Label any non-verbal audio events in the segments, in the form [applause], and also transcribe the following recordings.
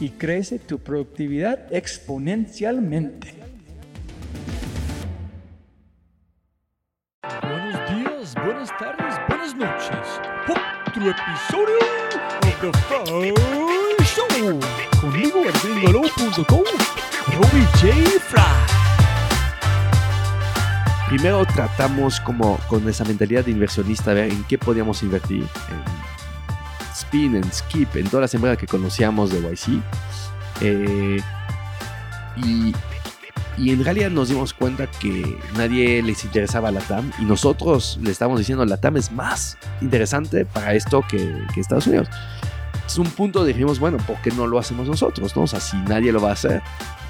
y crece tu productividad exponencialmente. Buenos días, buenas tardes, buenas noches. Otro episodio of The Fry Show. Conmigo, gringolo.com, Robbie J. Fry primero tratamos como con esa mentalidad de inversionista, a ver en qué podíamos invertir. En Spin, en Skip, en todas las empresas que conocíamos de YC. Eh, y, en realidad nos dimos cuenta que nadie les interesaba la TAM y nosotros le estamos diciendo la TAM es más interesante para esto que, que Estados Unidos. Es un punto dijimos, bueno, ¿por qué no lo hacemos nosotros? ¿no? O sea, si nadie lo va a hacer,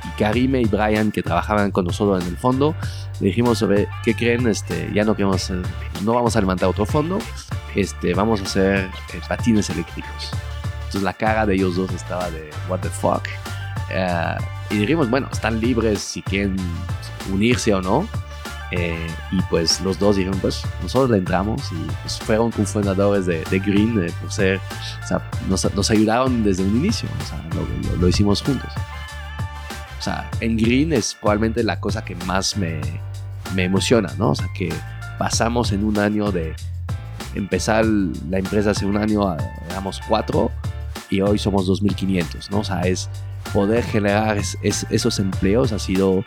y Karime y Brian que trabajaban con nosotros en el fondo, le dijimos sobre qué creen, este, ya no queremos, no vamos a levantar otro fondo, este, vamos a hacer eh, patines eléctricos. Entonces la cara de ellos dos estaba de what the fuck. Eh, y dijimos, bueno, están libres si quieren unirse o no. Eh, y pues los dos dijeron, pues nosotros le entramos y pues, fueron cofundadores de, de Green por ser, o sea, nos, nos, ayudaron desde un inicio, o sea, lo, lo, lo hicimos juntos sea, en Green es probablemente la cosa que más me, me emociona, ¿no? O sea, que pasamos en un año de empezar la empresa hace un año, éramos cuatro y hoy somos 2.500, ¿no? O sea, es poder generar esos empleos ha sido,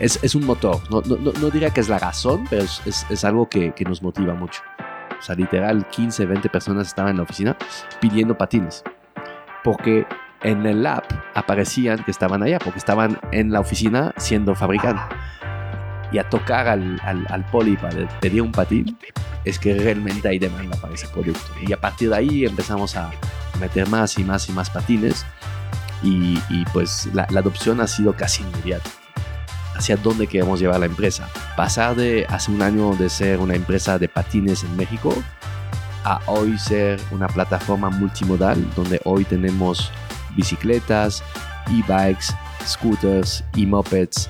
es, es, un motor. No, no, no, diría que es la razón, pero es, es algo que, que, nos motiva mucho. O sea, literal, 15, 20 personas estaban en la oficina pidiendo patines. Porque en el lab aparecían que estaban allá, porque estaban en la oficina siendo fabricados. Y a tocar al, al, al poli para pedir un patín, es que realmente hay demanda para ese producto. Y a partir de ahí empezamos a meter más y más y más patines. Y, y pues la, la, adopción ha sido casi inmediata. Hacia dónde queremos llevar la empresa. Pasar de hace un año de ser una empresa de patines en México a hoy ser una plataforma multimodal donde hoy tenemos bicicletas, e-bikes, scooters y mopeds.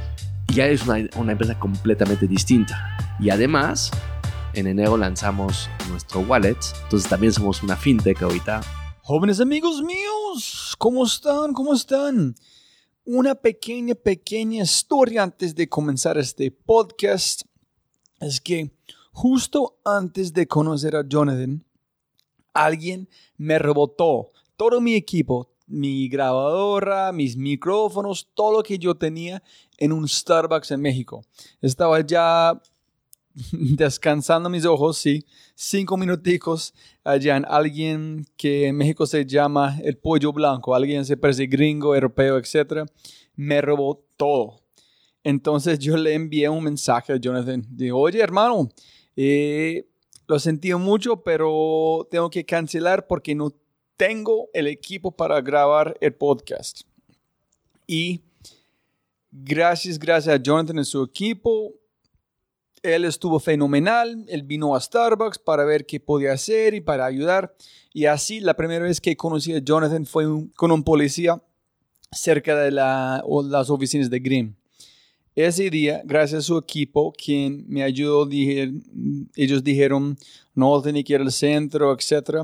Ya es una, una empresa completamente distinta. Y además, en enero lanzamos nuestro wallet, entonces también somos una fintech ahorita. Jóvenes amigos míos, ¿cómo están? ¿Cómo están? Una pequeña, pequeña historia antes de comenzar este podcast. Es que justo antes de conocer a Jonathan, alguien me rebotó todo mi equipo, mi grabadora, mis micrófonos, todo lo que yo tenía en un Starbucks en México. Estaba ya [laughs] descansando mis ojos, sí, cinco minuticos allá en alguien que en México se llama el pollo blanco, alguien se parece gringo, europeo, etc. Me robó todo. Entonces yo le envié un mensaje a Jonathan. Digo, oye hermano, eh, Lo sentí mucho, pero tengo que cancelar porque no tengo el equipo para grabar el podcast. Y gracias, gracias a Jonathan y su equipo. Él estuvo fenomenal. Él vino a Starbucks para ver qué podía hacer y para ayudar. Y así, la primera vez que conocí a Jonathan fue con un policía cerca de la, las oficinas de Grimm. Ese día, gracias a su equipo, quien me ayudó, ellos dijeron, no tenía que ir al centro, etc.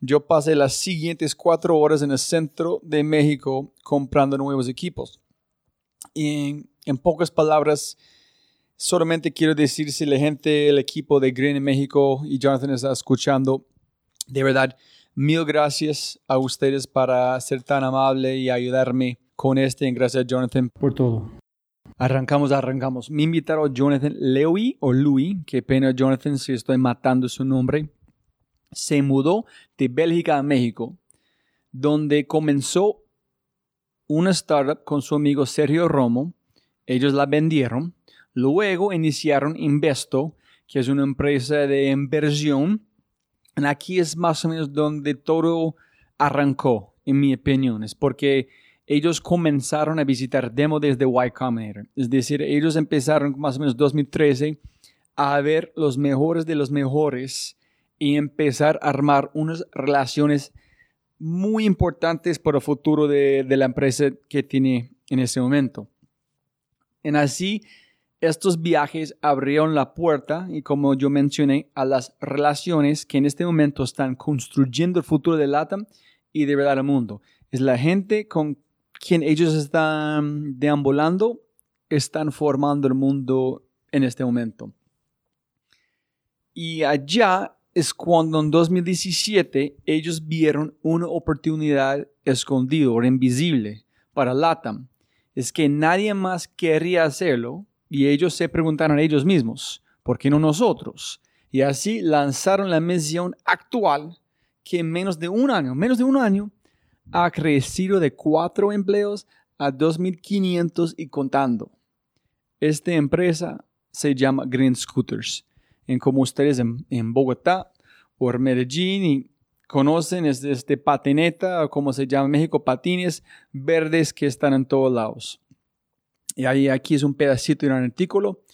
Yo pasé las siguientes cuatro horas en el centro de México comprando nuevos equipos. Y en, pocas palabras, solamente quiero decir si la gente, el equipo de Green en México y Jonathan está escuchando, de verdad, mil gracias a ustedes para ser tan amable y ayudarme con este. Gracias, Jonathan, por todo. Arrancamos, arrancamos. Me invitaron Jonathan Lewy o Louis, qué pena Jonathan si estoy matando su nombre. Se mudó de Bélgica a México, donde comenzó una startup con su amigo Sergio Romo. Ellos la vendieron. Luego iniciaron Investo, que es una empresa de inversión. Y aquí es más o menos donde todo arrancó, en mi opinión. Es porque ellos comenzaron a visitar demo desde Y Combinator. Es decir, ellos empezaron más o menos 2013 a ver los mejores de los mejores y empezar a armar unas relaciones muy importantes para el futuro de, de la empresa que tiene en ese momento. En así, estos viajes abrieron la puerta y como yo mencioné, a las relaciones que en este momento están construyendo el futuro de LATAM y de verdad el mundo. Es la gente con quien ellos están deambulando, están formando el mundo en este momento. Y allá es cuando en 2017 ellos vieron una oportunidad escondida o invisible para LATAM. Es que nadie más quería hacerlo y ellos se preguntaron a ellos mismos, ¿por qué no nosotros? Y así lanzaron la misión actual que en menos de un año, menos de un año, ha crecido de cuatro empleos a 2.500 y contando. Esta empresa se llama Green Scooters. En como ustedes en, Bogotá o en Medellín y conocen es este patineta o como se llama en México, patines verdes que están en todos lados. Y ahí aquí es un pedacito de un artículo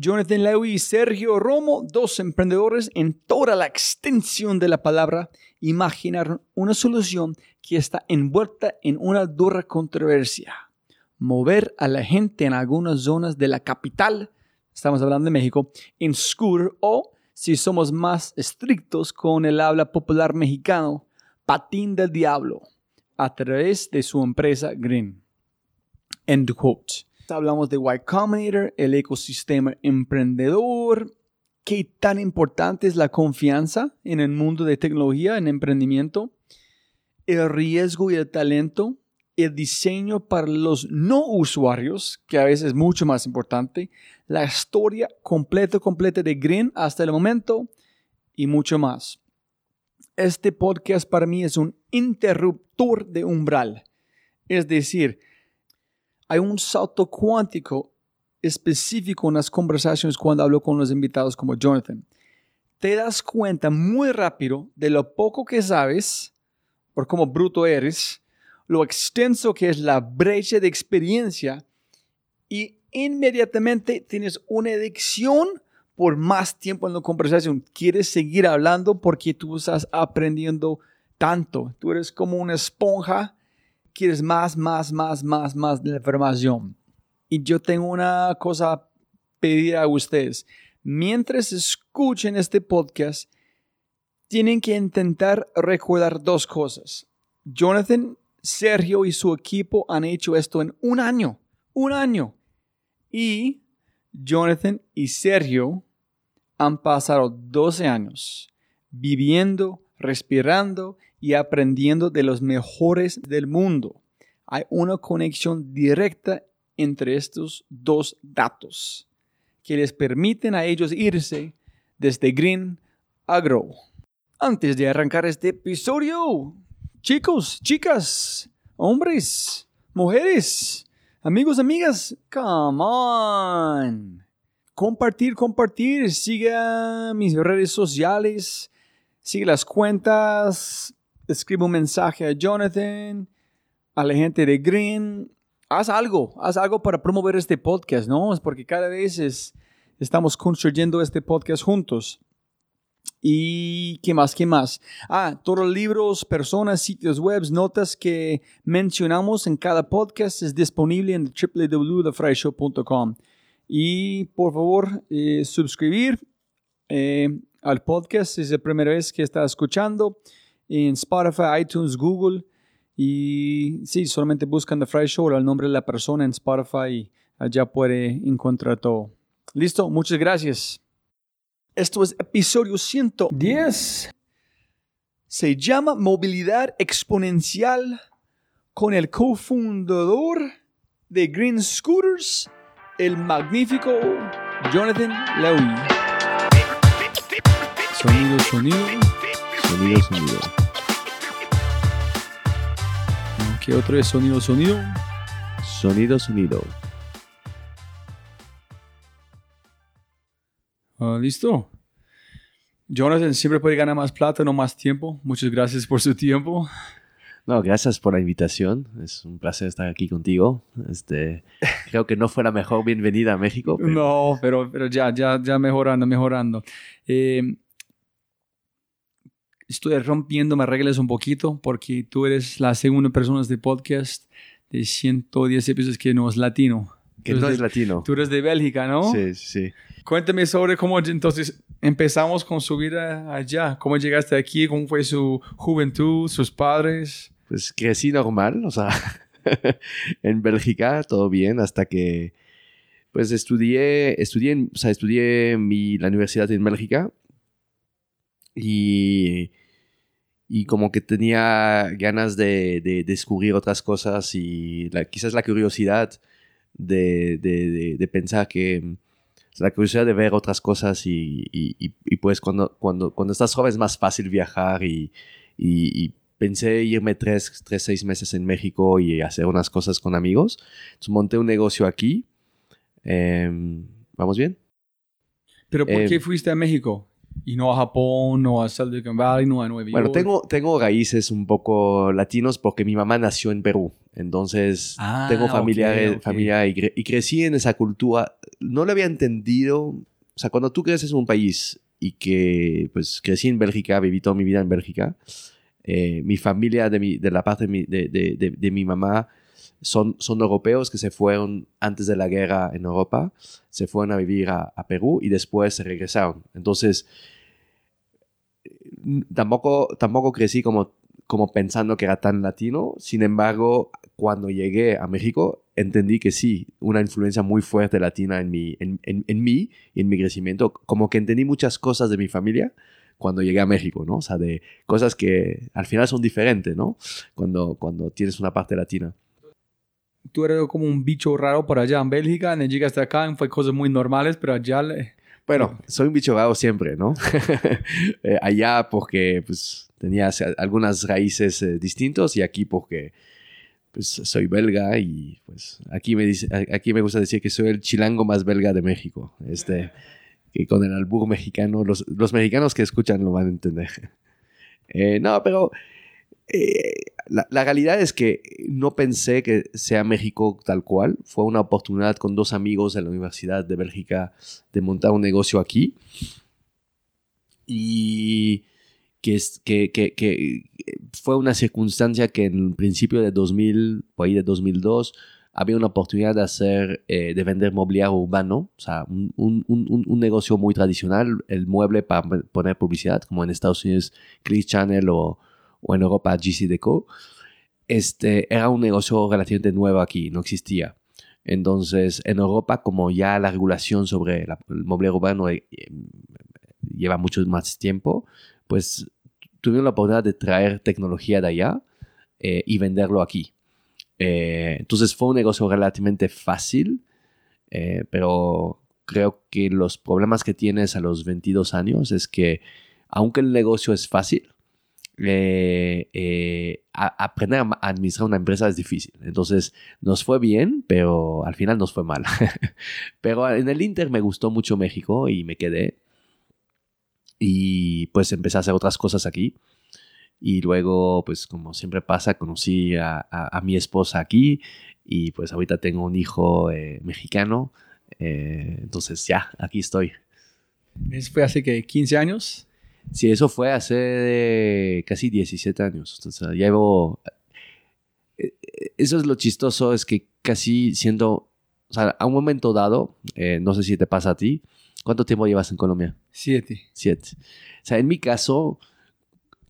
Jonathan Lewis y Sergio Romo, dos emprendedores en toda la extensión de la palabra, imaginaron una solución que está envuelta en una dura controversia. Mover a la gente en algunas zonas de la capital, estamos hablando de México, en scooter o, si somos más estrictos con el habla popular mexicano, patín del diablo, a través de su empresa Green. End quote. Hablamos de Y Combinator, el ecosistema emprendedor, qué tan importante es la confianza en el mundo de tecnología, en emprendimiento, el riesgo y el talento, el diseño para los no usuarios, que a veces es mucho más importante, la historia completa, completa de Green hasta el momento y mucho más. Este podcast para mí es un interruptor de umbral. Es decir, hay un salto cuántico específico en las conversaciones cuando hablo con los invitados como Jonathan. Te das cuenta muy rápido de lo poco que sabes, por cómo bruto eres, lo extenso que es la brecha de experiencia y inmediatamente tienes una adicción por más tiempo en la conversación. Quieres seguir hablando porque tú estás aprendiendo tanto. Tú eres como una esponja quieres más, más, más, más, más de la información. Y yo tengo una cosa a pedir a ustedes. Mientras escuchen este podcast, tienen que intentar recordar dos cosas. Jonathan, Sergio y su equipo han hecho esto en un año. Un año. Y Jonathan y Sergio han pasado 12 años viviendo, respirando y aprendiendo de los mejores del mundo. Hay una conexión directa entre estos dos datos que les permiten a ellos irse desde Green a Grow. Antes de arrancar este episodio, chicos, chicas, hombres, mujeres, amigos, amigas, come on. compartir, compartir. Siga mis redes sociales, sigue las cuentas, escribe un mensaje a Jonathan, a la gente de Green. Haz algo, haz algo para promover este podcast, ¿no? Es porque cada vez estamos construyendo este podcast juntos. ¿Y qué más? ¿Qué más? Ah, todos los libros, personas, sitios web, notas que mencionamos en cada podcast es disponible en www.thefryshow.com. Y por favor, eh, suscribir eh, al podcast si es la primera vez que está escuchando en Spotify, iTunes, Google. Y sí, solamente buscan The Fry Show, el nombre de la persona en Spotify y allá puede encontrar todo. Listo, muchas gracias. Esto es episodio 110. Se llama Movilidad Exponencial con el cofundador de Green Scooters, el magnífico Jonathan Lewis. Sonido, sonido. Sonido, sonido. ¿Qué otro es sonido, sonido? Sonido, sonido. Ah, Listo. Jonathan siempre puede ganar más plata, no más tiempo. Muchas gracias por su tiempo. No, gracias por la invitación. Es un placer estar aquí contigo. Este, creo que no fue la mejor bienvenida a México. pero- No, pero, pero ya, ya, ya mejorando, mejorando. Eh, estoy rompiendo mis reglas un poquito porque tú eres la segunda persona de podcast de 110 episodios que no es latino. Que no es latino. Tú eres de Bélgica, ¿no? Sí, sí. Cuéntame sobre cómo entonces empezamos con su vida allá. ¿Cómo llegaste aquí? ¿Cómo fue su juventud, sus padres? Pues crecí normal, o sea, [laughs] en Bélgica todo bien hasta que pues estudié, estudié, o sea, estudié mi, la universidad en Bélgica y, y como que tenía ganas de, de descubrir otras cosas y la- quizás la curiosidad de, de- de- pensar que la curiosidad de ver otras cosas y, y- y- y, pues cuando, cuando, cuando estás joven es más fácil viajar y, pensé irme tres, tres, seis meses en México y hacer unas cosas con amigos. Entonces monté un negocio aquí. Em, ¿Vamos bien? ¿Pero por Eh, qué fuiste a México? Y no a Japón, no a Silicon Valley, no a Nueva Bueno, York. tengo, tengo raíces un poco latinos porque mi mamá nació en Perú. Entonces, Ah, tengo familia, ok. familia y, cre- y crecí en esa cultura. No lo había entendido. O sea, cuando tú creces en un país y que, pues, crecí en Bélgica, viví toda mi vida en Bélgica, eh, mi familia, de, mi, de la parte de mi, de, de- de- de mi mamá, son, son europeos que se fueron antes de la guerra en Europa, se fueron a vivir a, a Perú y después se regresaron. Entonces, tampoco, tampoco crecí como, como pensando que era tan latino. Sin embargo, cuando llegué a México, entendí que sí, una influencia muy fuerte latina en, mi, en, en, en mí y en mi crecimiento. Como que entendí muchas cosas de mi familia cuando llegué a México, ¿no? O sea, de cosas que al final son diferentes, ¿no? Cuando, cuando tienes una parte latina. Tú eres como un bicho raro por allá en Bélgica, y llegaste acá fue cosas muy normales, pero allá le- Bueno, soy un bicho raro siempre, ¿no? [laughs] Eh, allá porque pues tenía hace- algunas raíces eh, distintos y aquí porque pues soy belga y pues aquí me dice, aquí me gusta decir que soy el chilango más belga de México. Este que con el albur mexicano los, los mexicanos que escuchan lo van a entender. [laughs] Eh, no, pero eh, la, la realidad es que no pensé que sea México tal cual. Fue una oportunidad con dos amigos de la Universidad de Bélgica de montar un negocio aquí. Y que, que, que, que fue una circunstancia que en el principio de 2000, por ahí de 2002, había una oportunidad de hacer, eh, de vender mobiliario urbano, o sea, un, un, un, un negocio muy tradicional, el mueble para poner publicidad, como en Estados Unidos, Clear Channel o, o en Europa GC Deco. Este era un negocio relativamente nuevo aquí, no existía. Entonces, en Europa, como ya la regulación sobre la- el mobiliario urbano eh, eh, lleva mucho más tiempo, pues tuvieron la oportunidad de traer tecnología de allá eh, y venderlo aquí. Eh, entonces fue un negocio relativamente fácil, eh, pero creo que los problemas que tienes a los 22 años es que, aunque el negocio es fácil, eh, eh, aprender a administrar una empresa es difícil. Entonces, nos fue bien, pero al final nos fue mal. [laughs] pero en el Inter me gustó mucho México y me quedé. Y pues empecé a hacer otras cosas aquí. Y luego, pues como siempre pasa, conocí a, a- a mi esposa aquí y pues ahorita tengo un hijo eh, mexicano. Entonces ya, aquí estoy. Fue hace que 15 años. Sí, eso fue hace eh, casi 17 años. Entonces, ya llevo... eh, eh, Eso es lo chistoso, es que casi siendo... O sea, a un momento dado, eh, no sé si te pasa a ti, ¿cuánto tiempo llevas en Colombia? Siete. Siete. O sea, en mi caso,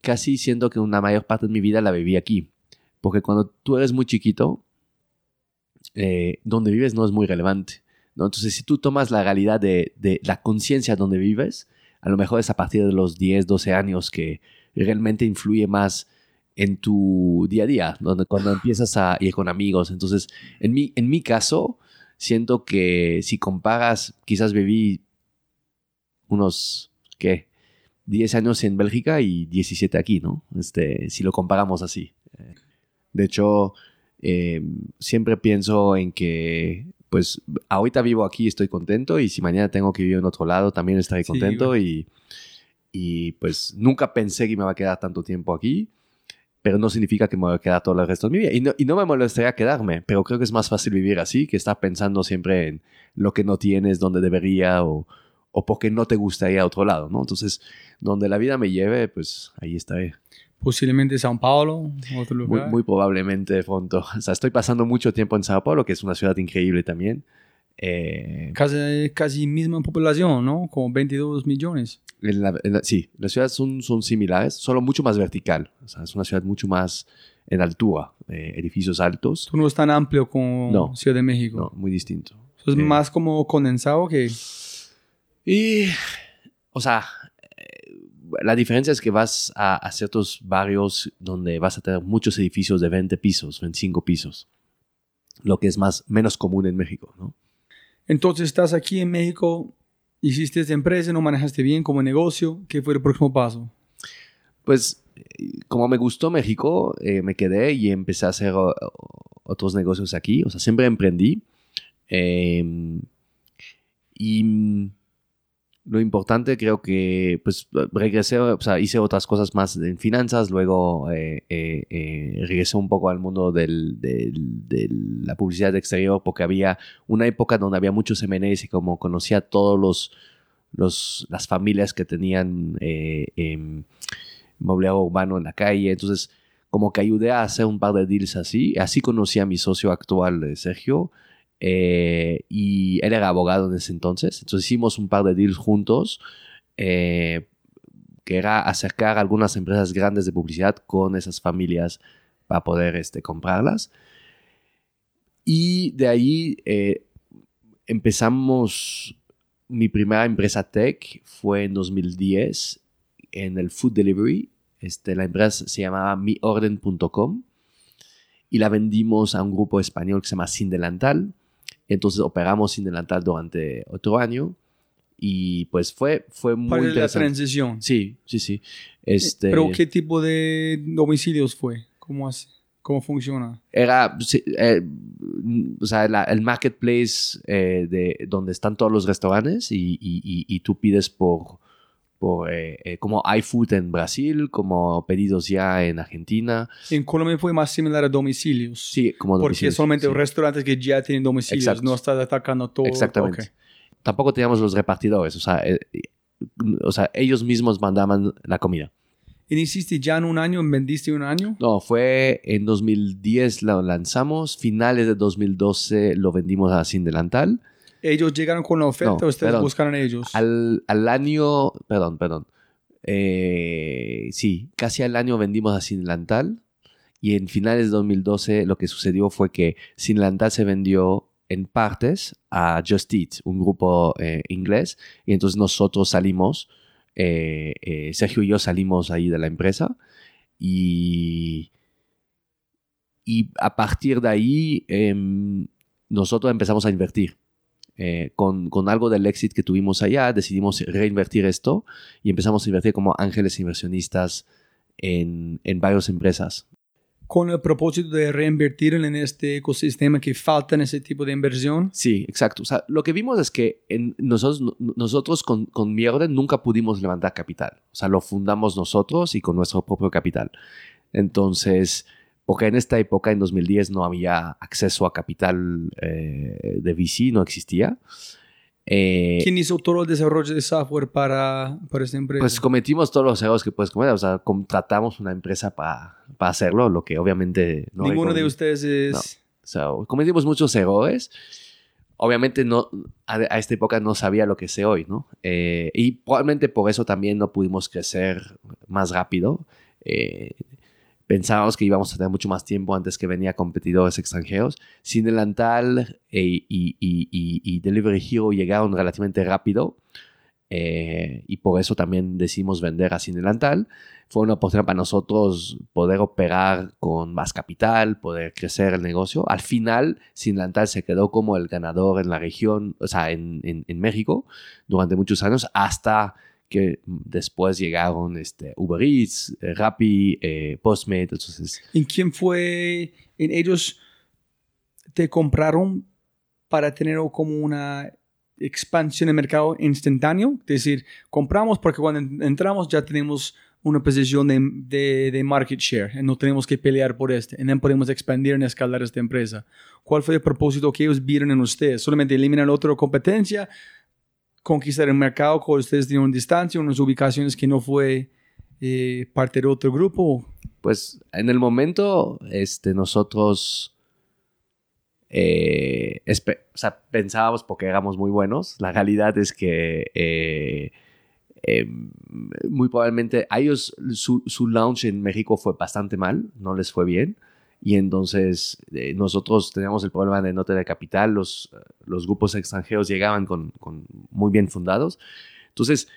casi siento que una mayor parte de mi vida la viví aquí. Porque cuando tú eres muy chiquito, eh, donde vives no es muy relevante. ¿no? Entonces, si tú tomas la realidad de, de la conciencia donde vives, a lo mejor es a partir de los 10, 12 años que realmente influye más en tu día a día, donde cuando empiezas a ir con amigos. Entonces, en mi, en mi caso, siento que si comparas, quizás viví unos, ¿qué? 10 años en Bélgica y 17 aquí, ¿no? Este, si lo comparamos así. De hecho, eh, siempre pienso en que, pues, ahorita vivo aquí, estoy contento y si mañana tengo que vivir en otro lado, también estaré Sí, contento y, y, pues, nunca pensé que me va a quedar tanto tiempo aquí, pero no significa que me voy a quedar todo el resto de mi vida. Y no, y no me molestaría quedarme, pero creo que es más fácil vivir así que estar pensando siempre en lo que no tienes, donde debería o, o porque no te gustaría a otro lado, ¿no? Entonces, donde la vida me lleve, pues ahí estaré. Posiblemente Sao Paulo, otro Muy, lugar. muy probablemente de pronto. [laughs] O sea, estoy pasando mucho tiempo en Sao Paulo, que es una ciudad increíble también. Eh, Casi, casi misma población, ¿no? Como 22 millones. en la- en la- sí, las ciudades son, son similares, solo mucho más vertical. O sea, es una ciudad mucho más en altura, eh, edificios altos. Tú no es tan amplio como No. Ciudad de México. No, muy distinto. Es Eh, más como condensado que... Y, o sea, la diferencia es que vas a, a ciertos barrios donde vas a tener muchos edificios de 20 pisos, 25 pisos, lo que es más, menos común en México, ¿no? Entonces estás aquí en México, hiciste esta empresa, no manejaste bien como negocio. ¿Qué fue el próximo paso? Pues, como me gustó México, eh, me quedé y empecé a hacer o- otros negocios aquí, o sea, siempre emprendí. Eh, y lo importante creo que, pues, regresé, o sea, hice otras cosas más en finanzas, luego eh, eh, eh, regresé un poco al mundo del- de la publicidad exterior porque había una época donde había muchos M&As y como conocía todos los, los, las familias que tenían em, mobiliario urbano en la calle, entonces como que ayudé a hacer un par de deals así, así conocí a mi socio actual, Sergio, eh, y él era abogado en ese entonces. Entonces hicimos un par de deals juntos, eh, que era acercar algunas empresas grandes de publicidad con esas familias para poder este, comprarlas. Y de ahí eh, empezamos, mi primera empresa tech fue en 2010 en el food delivery. Este, la empresa se llamaba miorden.com y la vendimos a un grupo español que se llama Sin Delantal. Entonces operamos Sin Delantal durante otro año y pues fue, fue muy Para la interesante. transición. Sí, sí, sí. Este, ¿Pero qué tipo de domicilios fue? ¿Cómo, hace? ¿Cómo funciona? Era, eh, o sea, la- el marketplace eh, de donde están todos los restaurantes y, y- y- y tú pides por, por eh, eh, como iFood en Brasil, como pedidos ya en Argentina. En Colombia fue más similar a domicilios. Sí, como Porque domicilios, solamente sí. restaurantes que ya tienen domicilios, Exacto. no estás atacando todo. Exactamente. Ok. Tampoco teníamos los repartidores, o sea, eh, eh, o sea, ellos mismos mandaban la comida. ¿Y hiciste ya en un año? ¿Vendiste un año? No, fue en 2010 lo lanzamos, finales de 2012 lo vendimos a Sin Delantal. ¿Ellos llegaron con la oferta No, o ustedes perdón. buscaron a ellos? Al, al año, perdón, perdón. Eh, sí, casi al año vendimos a Sin Delantal y en finales de 2012 lo que sucedió fue que Sin Delantal se vendió en partes a Just Eat, un grupo eh, inglés, y entonces nosotros salimos, eh, eh, Sergio y yo salimos ahí de la empresa y, y a partir de ahí em, nosotros empezamos a invertir. Eh, con, con algo del éxito que tuvimos allá, decidimos reinvertir esto y empezamos a invertir como ángeles inversionistas en, en varias empresas. Con el propósito de reinvertir en este ecosistema que falta en ese tipo de inversión. Sí, exacto. O sea, lo que vimos es que en nosotros, nosotros con, con mi orden nunca pudimos levantar capital. O sea, lo fundamos nosotros y con nuestro propio capital. Entonces, porque en esta época, en 2010, no había acceso a capital eh, de VC, no existía. Eh, ¿Quién hizo todo el desarrollo de software para, para esta empresa? Pues cometimos todos los errores que puedes cometer. O sea, contratamos una empresa para, para hacerlo, lo que obviamente no. Ninguno de ustedes es. O sea, cometimos muchos errores. Obviamente no, a, esta época no sabía lo que sé hoy, ¿no? Eh, y probablemente por eso también no pudimos crecer más rápido. Eh, pensábamos que íbamos a tener mucho más tiempo antes que venía competidores extranjeros. Sin delantal eh, y, y, Delivery Hero llegaron relativamente rápido eh, y por eso también decidimos vender a Sin delantal. Fue una oportunidad para nosotros poder operar con más capital, poder crecer el negocio. Al final, Sin delantal se quedó como el ganador en la región, o sea, en, en México durante muchos años hasta que después llegaron este, Uber Eats, eh, Rappi, eh, Postmate, entonces... ¿En quién fue? ¿En ellos te compraron para tener como una expansión de mercado instantáneo? Es decir, compramos porque cuando entramos ya tenemos una posición de, de, market share, no tenemos que pelear por este, no podemos expandir y escalar esta empresa. ¿Cuál fue el propósito que ellos vieron en ustedes? ¿Solamente eliminar otra competencia? Conquistar el mercado con ustedes tienen distancia, unas ubicaciones que no fue eh, parte de otro grupo? Pues en el momento, este, nosotros eh, pensábamos porque éramos muy buenos. La realidad es que eh, muy probablemente a ellos su, su launch en México fue bastante mal, no les fue bien y entonces eh, nosotros teníamos el problema de no tener capital, los, los grupos extranjeros llegaban con, con muy bien fundados. Entonces,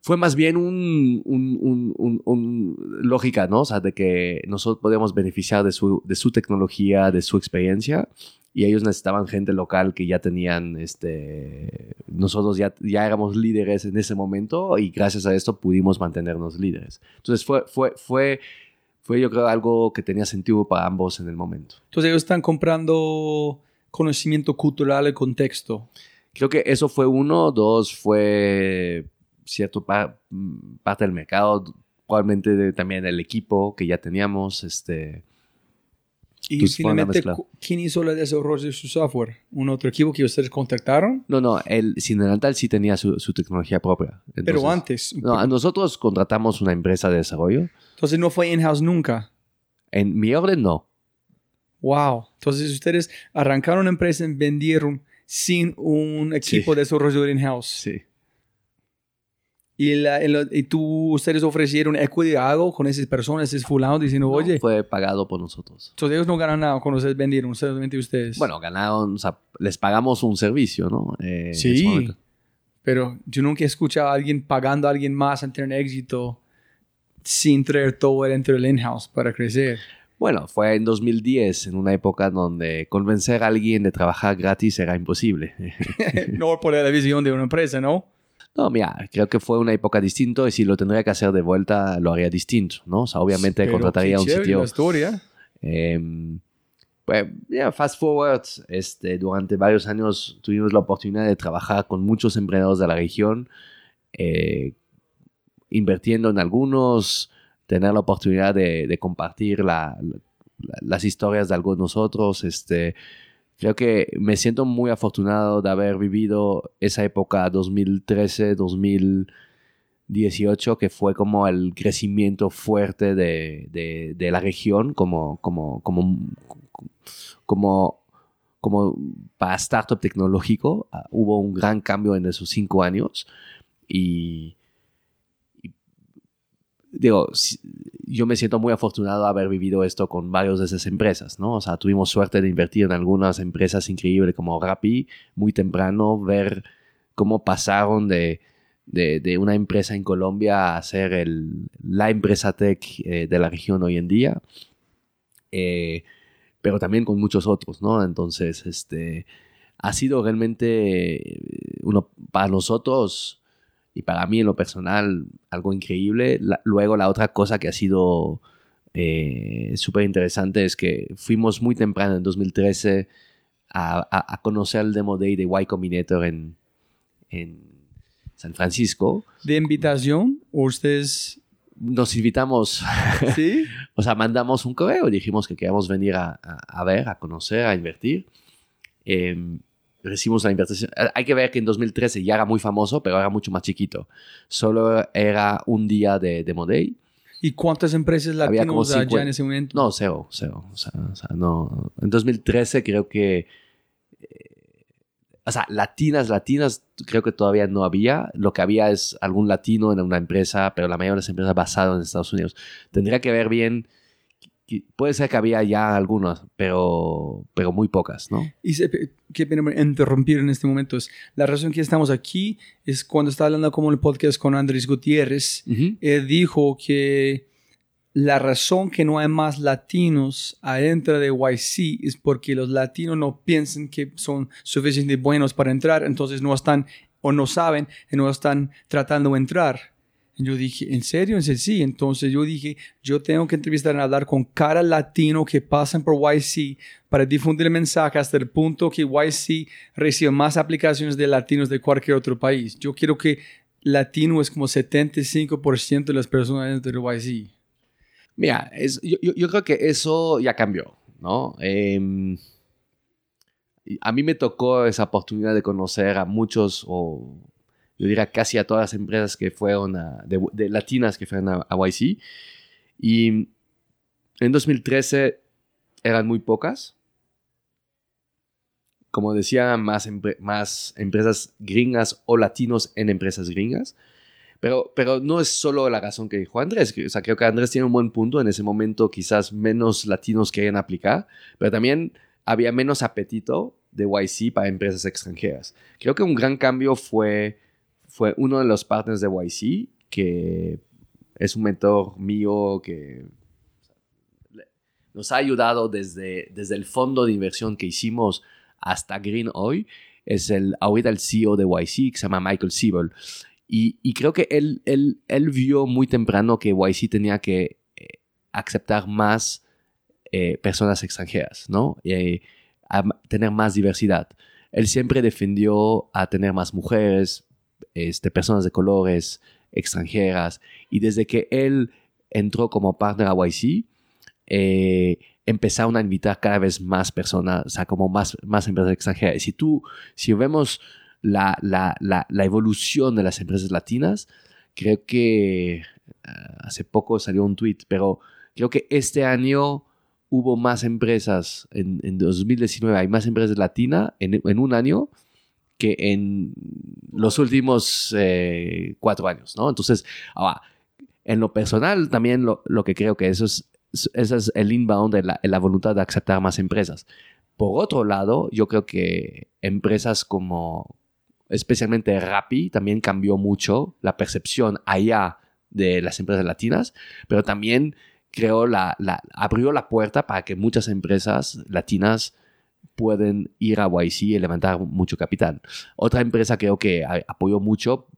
fue más bien un, un, un, lógica, ¿no? O sea, de que nosotros podíamos beneficiar de su, de su tecnología, de su experiencia, y ellos necesitaban gente local que ya tenían, este, nosotros ya, ya éramos líderes en ese momento, y gracias a esto pudimos mantenernos líderes. Entonces fue, fue, fue fue yo creo algo que tenía sentido para ambos en el momento. Entonces ellos están comprando conocimiento cultural y contexto. Creo que eso fue uno, dos fue cierto parte del mercado, probablemente también el equipo que ya teníamos, este, y finalmente, ¿quién hizo el desarrollo de su software? ¿Un otro equipo que ustedes contactaron? No, no, el Cinedental sí tenía su, tecnología propia. pero antes. No, nosotros contratamos una empresa de desarrollo. Entonces no fue in-house nunca. En mi orden no. Wow. Entonces ustedes arrancaron una empresa y vendieron sin un equipo de desarrollo in-house. Sí. Y, la, y tú, ustedes ofrecieron equity algo con esas personas, esos fulanos, diciendo, oye. Fue pagado por nosotros. Entonces ellos no ganan nada cuando ustedes vendieron, solamente ustedes. Bueno, ganaron, o sea, les pagamos un servicio, ¿no? Eh, sí. Pero yo nunca he escuchado a alguien pagando a alguien más en tener éxito sin traer todo dentro del in-house para crecer. Bueno, fue en 2010, en una época donde convencer a alguien de trabajar gratis era imposible. [laughs] no por la visión de una empresa, ¿no? No, mira, creo que fue una época distinta y si lo tendría que hacer de vuelta, lo haría distinto, ¿no? O sea, obviamente contrataría un sitio. La historia. Em, pues, ya, fast forward, este, durante varios años tuvimos la oportunidad de trabajar con muchos emprendedores de la región, eh, invirtiendo en algunos, tener la oportunidad de, compartir las historias de algunos de nosotros, este, creo que me siento muy afortunado de haber vivido esa época 2013, 2018, que fue como el crecimiento fuerte de, la región como, como, como, como, como para startup tecnológico. Ah, hubo un gran cambio en esos cinco años y digo, yo me siento muy afortunado de haber vivido esto con varias de esas empresas, ¿no? O sea, tuvimos suerte de invertir en algunas empresas increíbles como Rappi muy temprano, ver cómo pasaron de, de, una empresa en Colombia a ser el, la empresa tech eh, de la región hoy en día, eh, pero también con muchos otros, ¿no? Entonces, este, ha sido realmente uno, para nosotros y para mí en lo personal algo increíble. La- luego la otra cosa que ha sido eh, súper interesante es que fuimos muy temprano en 2013 a, a- a conocer el Demo Day de Y Combinator en, en San Francisco. ¿De invitación? ¿O ustedes...? Nos invitamos, [laughs] ¿Sí? o sea, mandamos un correo dijimos que queríamos venir a, a- a ver, a conocer, a invertir. Eh, recibimos la inversión. Eh, Hay que ver que en 2013 ya era muy famoso, pero era mucho más chiquito. Solo era un día de Demo Day. ¿Y cuántas empresas Había como latinos allá 50. en ese momento? No, cero, cero. O sea, o sea, no. En 2013 creo que. eh, o sea, latinas, latinas, creo que todavía no había. Lo que había es algún latino en una empresa, pero la mayoría de las empresas basadas en Estados Unidos. Tendría que ver bien. Puede ser que había ya algunas, pero, pero muy pocas, ¿no? Y se, qué pena interrumpir en este momento. Es, la razón que estamos aquí es cuando estaba hablando como el podcast con Andrés Gutiérrez, él dijo que la razón que no hay más latinos adentro de YC es porque los latinos no piensan que son suficientemente buenos para entrar, entonces no están o no saben y no están tratando de entrar. Yo dije, ¿en serio? Serio, sí. Entonces yo dije, yo tengo que entrevistar y hablar con cada latino que pasan por YC para difundir el mensaje hasta el punto que YC reciba más aplicaciones de latinos de cualquier otro país. Yo quiero que latino es como 75% de las personas dentro de YC. Mira, es- yo, yo- creo que eso ya cambió, ¿no? Y a mí me tocó esa oportunidad de conocer a muchos, o yo diría casi a todas las empresas que fueron a- de, de latinas que fueron a, a YC. Y en 2013 eran muy pocas. Como decía, más, empre- más empresas gringas o latinos en empresas gringas. Pero, pero no es solo la razón que dijo Andrés. O sea, creo que Andrés tiene un buen punto. En ese momento quizás menos latinos querían aplicar, pero también había menos apetito de YC para empresas extranjeras. Creo que un gran cambio fue, fue uno de los partners de YC, que es un mentor mío que nos ha ayudado desde, desde el fondo de inversión que hicimos hasta Green hoy. Es el, ahorita el CEO de YC, que se llama Michael Siebel. Y, y creo que él, él, él vio muy temprano que YC tenía que eh, aceptar más eh, personas extranjeras, ¿no? Eh, a tener más diversidad. Él siempre defendió a tener más mujeres, este, personas de colores, extranjeras. Y desde que él entró como partner a YC, eh, empezaron a invitar cada vez más personas, o sea, como más, más empresas extranjeras. Y si tú, si vemos la, la, la, evolución de las empresas latinas, creo que ah, hace poco salió un tweet, pero creo que este año hubo más empresas, en, en 2019 hay más empresas latinas en, en un año que en los últimos eh, cuatro años, ¿no? Entonces, ahora, en lo personal también lo, lo que creo que eso es, ese es el inbound, la, la voluntad de aceptar más empresas. Por otro lado, yo creo que empresas como especialmente Rappi también cambió mucho la percepción allá de las empresas latinas, pero también creó la, la, abrió la puerta para que muchas empresas latinas pueden ir a YC y levantar mucho capital. Otra empresa creo que apoyó mucho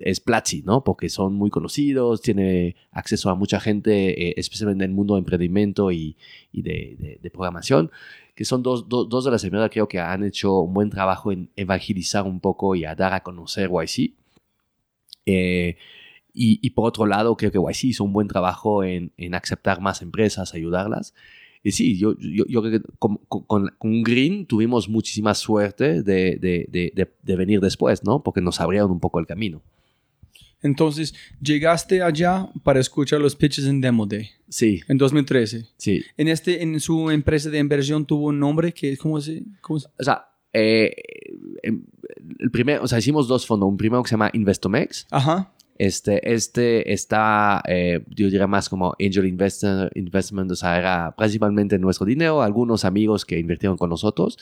es Platzi, ¿no? Porque son muy conocidos, tiene acceso a mucha gente, eh, especialmente en el mundo de emprendimiento y, y de, de- de programación, que son dos, dos- dos de las empresas creo que han hecho un buen trabajo en evangelizar un poco y a dar a conocer YC. Eh, y, y por otro lado, creo que YC hizo un buen trabajo en, en aceptar más empresas, ayudarlas. Y sí, yo, yo, yo creo que con, con- con Green tuvimos muchísima suerte de, de- de- venir después, ¿no? Porque nos abrieron un poco el camino. Entonces, llegaste allá para escuchar los pitches en Demo Day Sí, en 2013. sí. En, este, en su empresa de inversión tuvo un nombre que, ¿cómo se, cómo se- O sea, eh, em, el primer, o sea, hicimos dos fondos. Un primero que se llama Investomex. Ajá. Este, este está, eh, yo diría más como angel investor, investment, o sea, era principalmente nuestro dinero, algunos amigos que invirtieron con nosotros.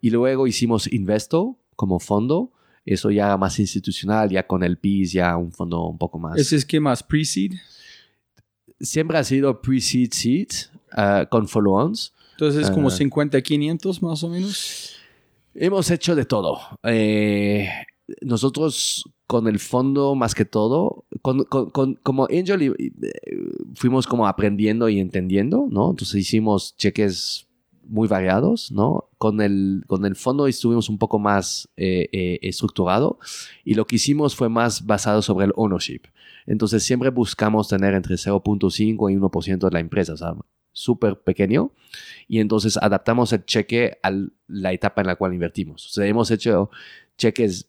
Y luego hicimos Investo como fondo. Eso ya más institucional, ya con el PIS, ya un fondo un poco más. ¿Ese es qué más? ¿Pre-seed? Siempre ha sido pre-seed seed ah, con follow-ons. Entonces es como Ah. 50, 500 más o menos. Hemos hecho de todo. Eh, nosotros con el fondo más que todo, con, con- con- como Angel fuimos como aprendiendo y entendiendo, ¿no? Entonces hicimos cheques muy variados, ¿no? Con el, con el fondo estuvimos un poco más eh, eh, estructurado y lo que hicimos fue más basado sobre el ownership. Entonces siempre buscamos tener entre 0.5 y 1% de la empresa, o sea, súper pequeño. Y entonces adaptamos el cheque a la etapa en la cual invertimos. O sea, hemos hecho cheques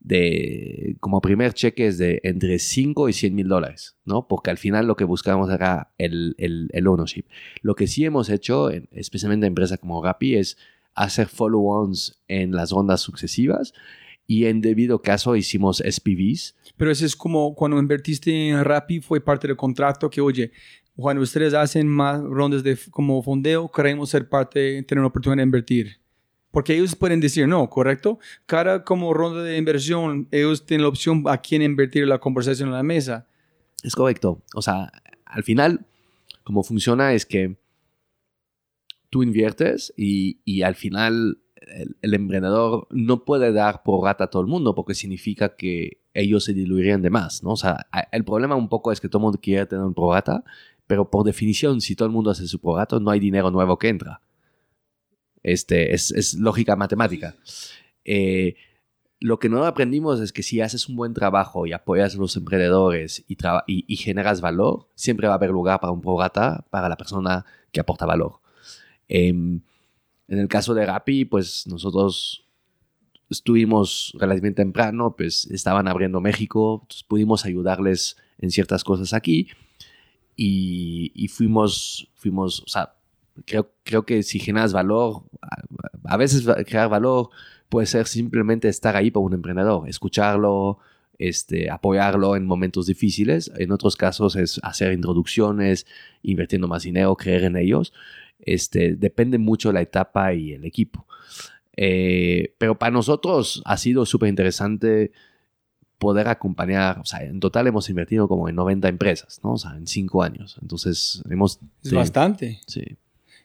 de, como primer cheque es de entre 5 y 100 mil dólares, ¿no? Porque al final lo que buscábamos era el, el, el ownership. Lo que sí hemos hecho, en- especialmente en empresas como Rappi, es hacer follow-ons en las rondas sucesivas y en debido caso hicimos SPVs. Pero eso es como cuando invertiste en Rappi, fue parte del contrato que, oye, cuando ustedes hacen más rondas de como fondeo, queremos ser parte, tener una oportunidad de invertir. Porque ellos pueden decir no, ¿correcto? Cada como ronda de inversión, ellos tienen la opción a quién invertir la conversación en la mesa. Es correcto. O sea, al final, como funciona es que tú inviertes y, y al final el, el emprendedor no puede dar por rata a todo el mundo porque significa que ellos se diluirían de más, ¿no? O sea, el problema un poco es que todo el mundo quiere tener un prorata, pero por definición, si todo el mundo hace su prorata, no hay dinero nuevo que entra. Este, es, es lógica matemática. Eh, lo que no aprendimos es que si haces un buen trabajo y apoyas a los emprendedores y, y- y generas valor, siempre va a haber lugar para un prorata para la persona que aporta valor. Em, en el caso de Rappi, pues nosotros estuvimos relativamente temprano, pues estaban abriendo México, pudimos ayudarles en ciertas cosas aquí y, y fuimos, fuimos, o sea, creo, creo que si generas valor, a, a veces crear valor puede ser simplemente estar ahí para un emprendedor, escucharlo, este, apoyarlo en momentos difíciles. En otros casos es hacer introducciones, invirtiendo más dinero, creer en ellos. Este, depende mucho la etapa y el equipo. Eh, pero para nosotros ha sido súper interesante poder acompañar, o sea, en total hemos invertido como en 90 empresas, ¿no? O sea, en 5 años. Entonces, hemos... Es sí, bastante. sí.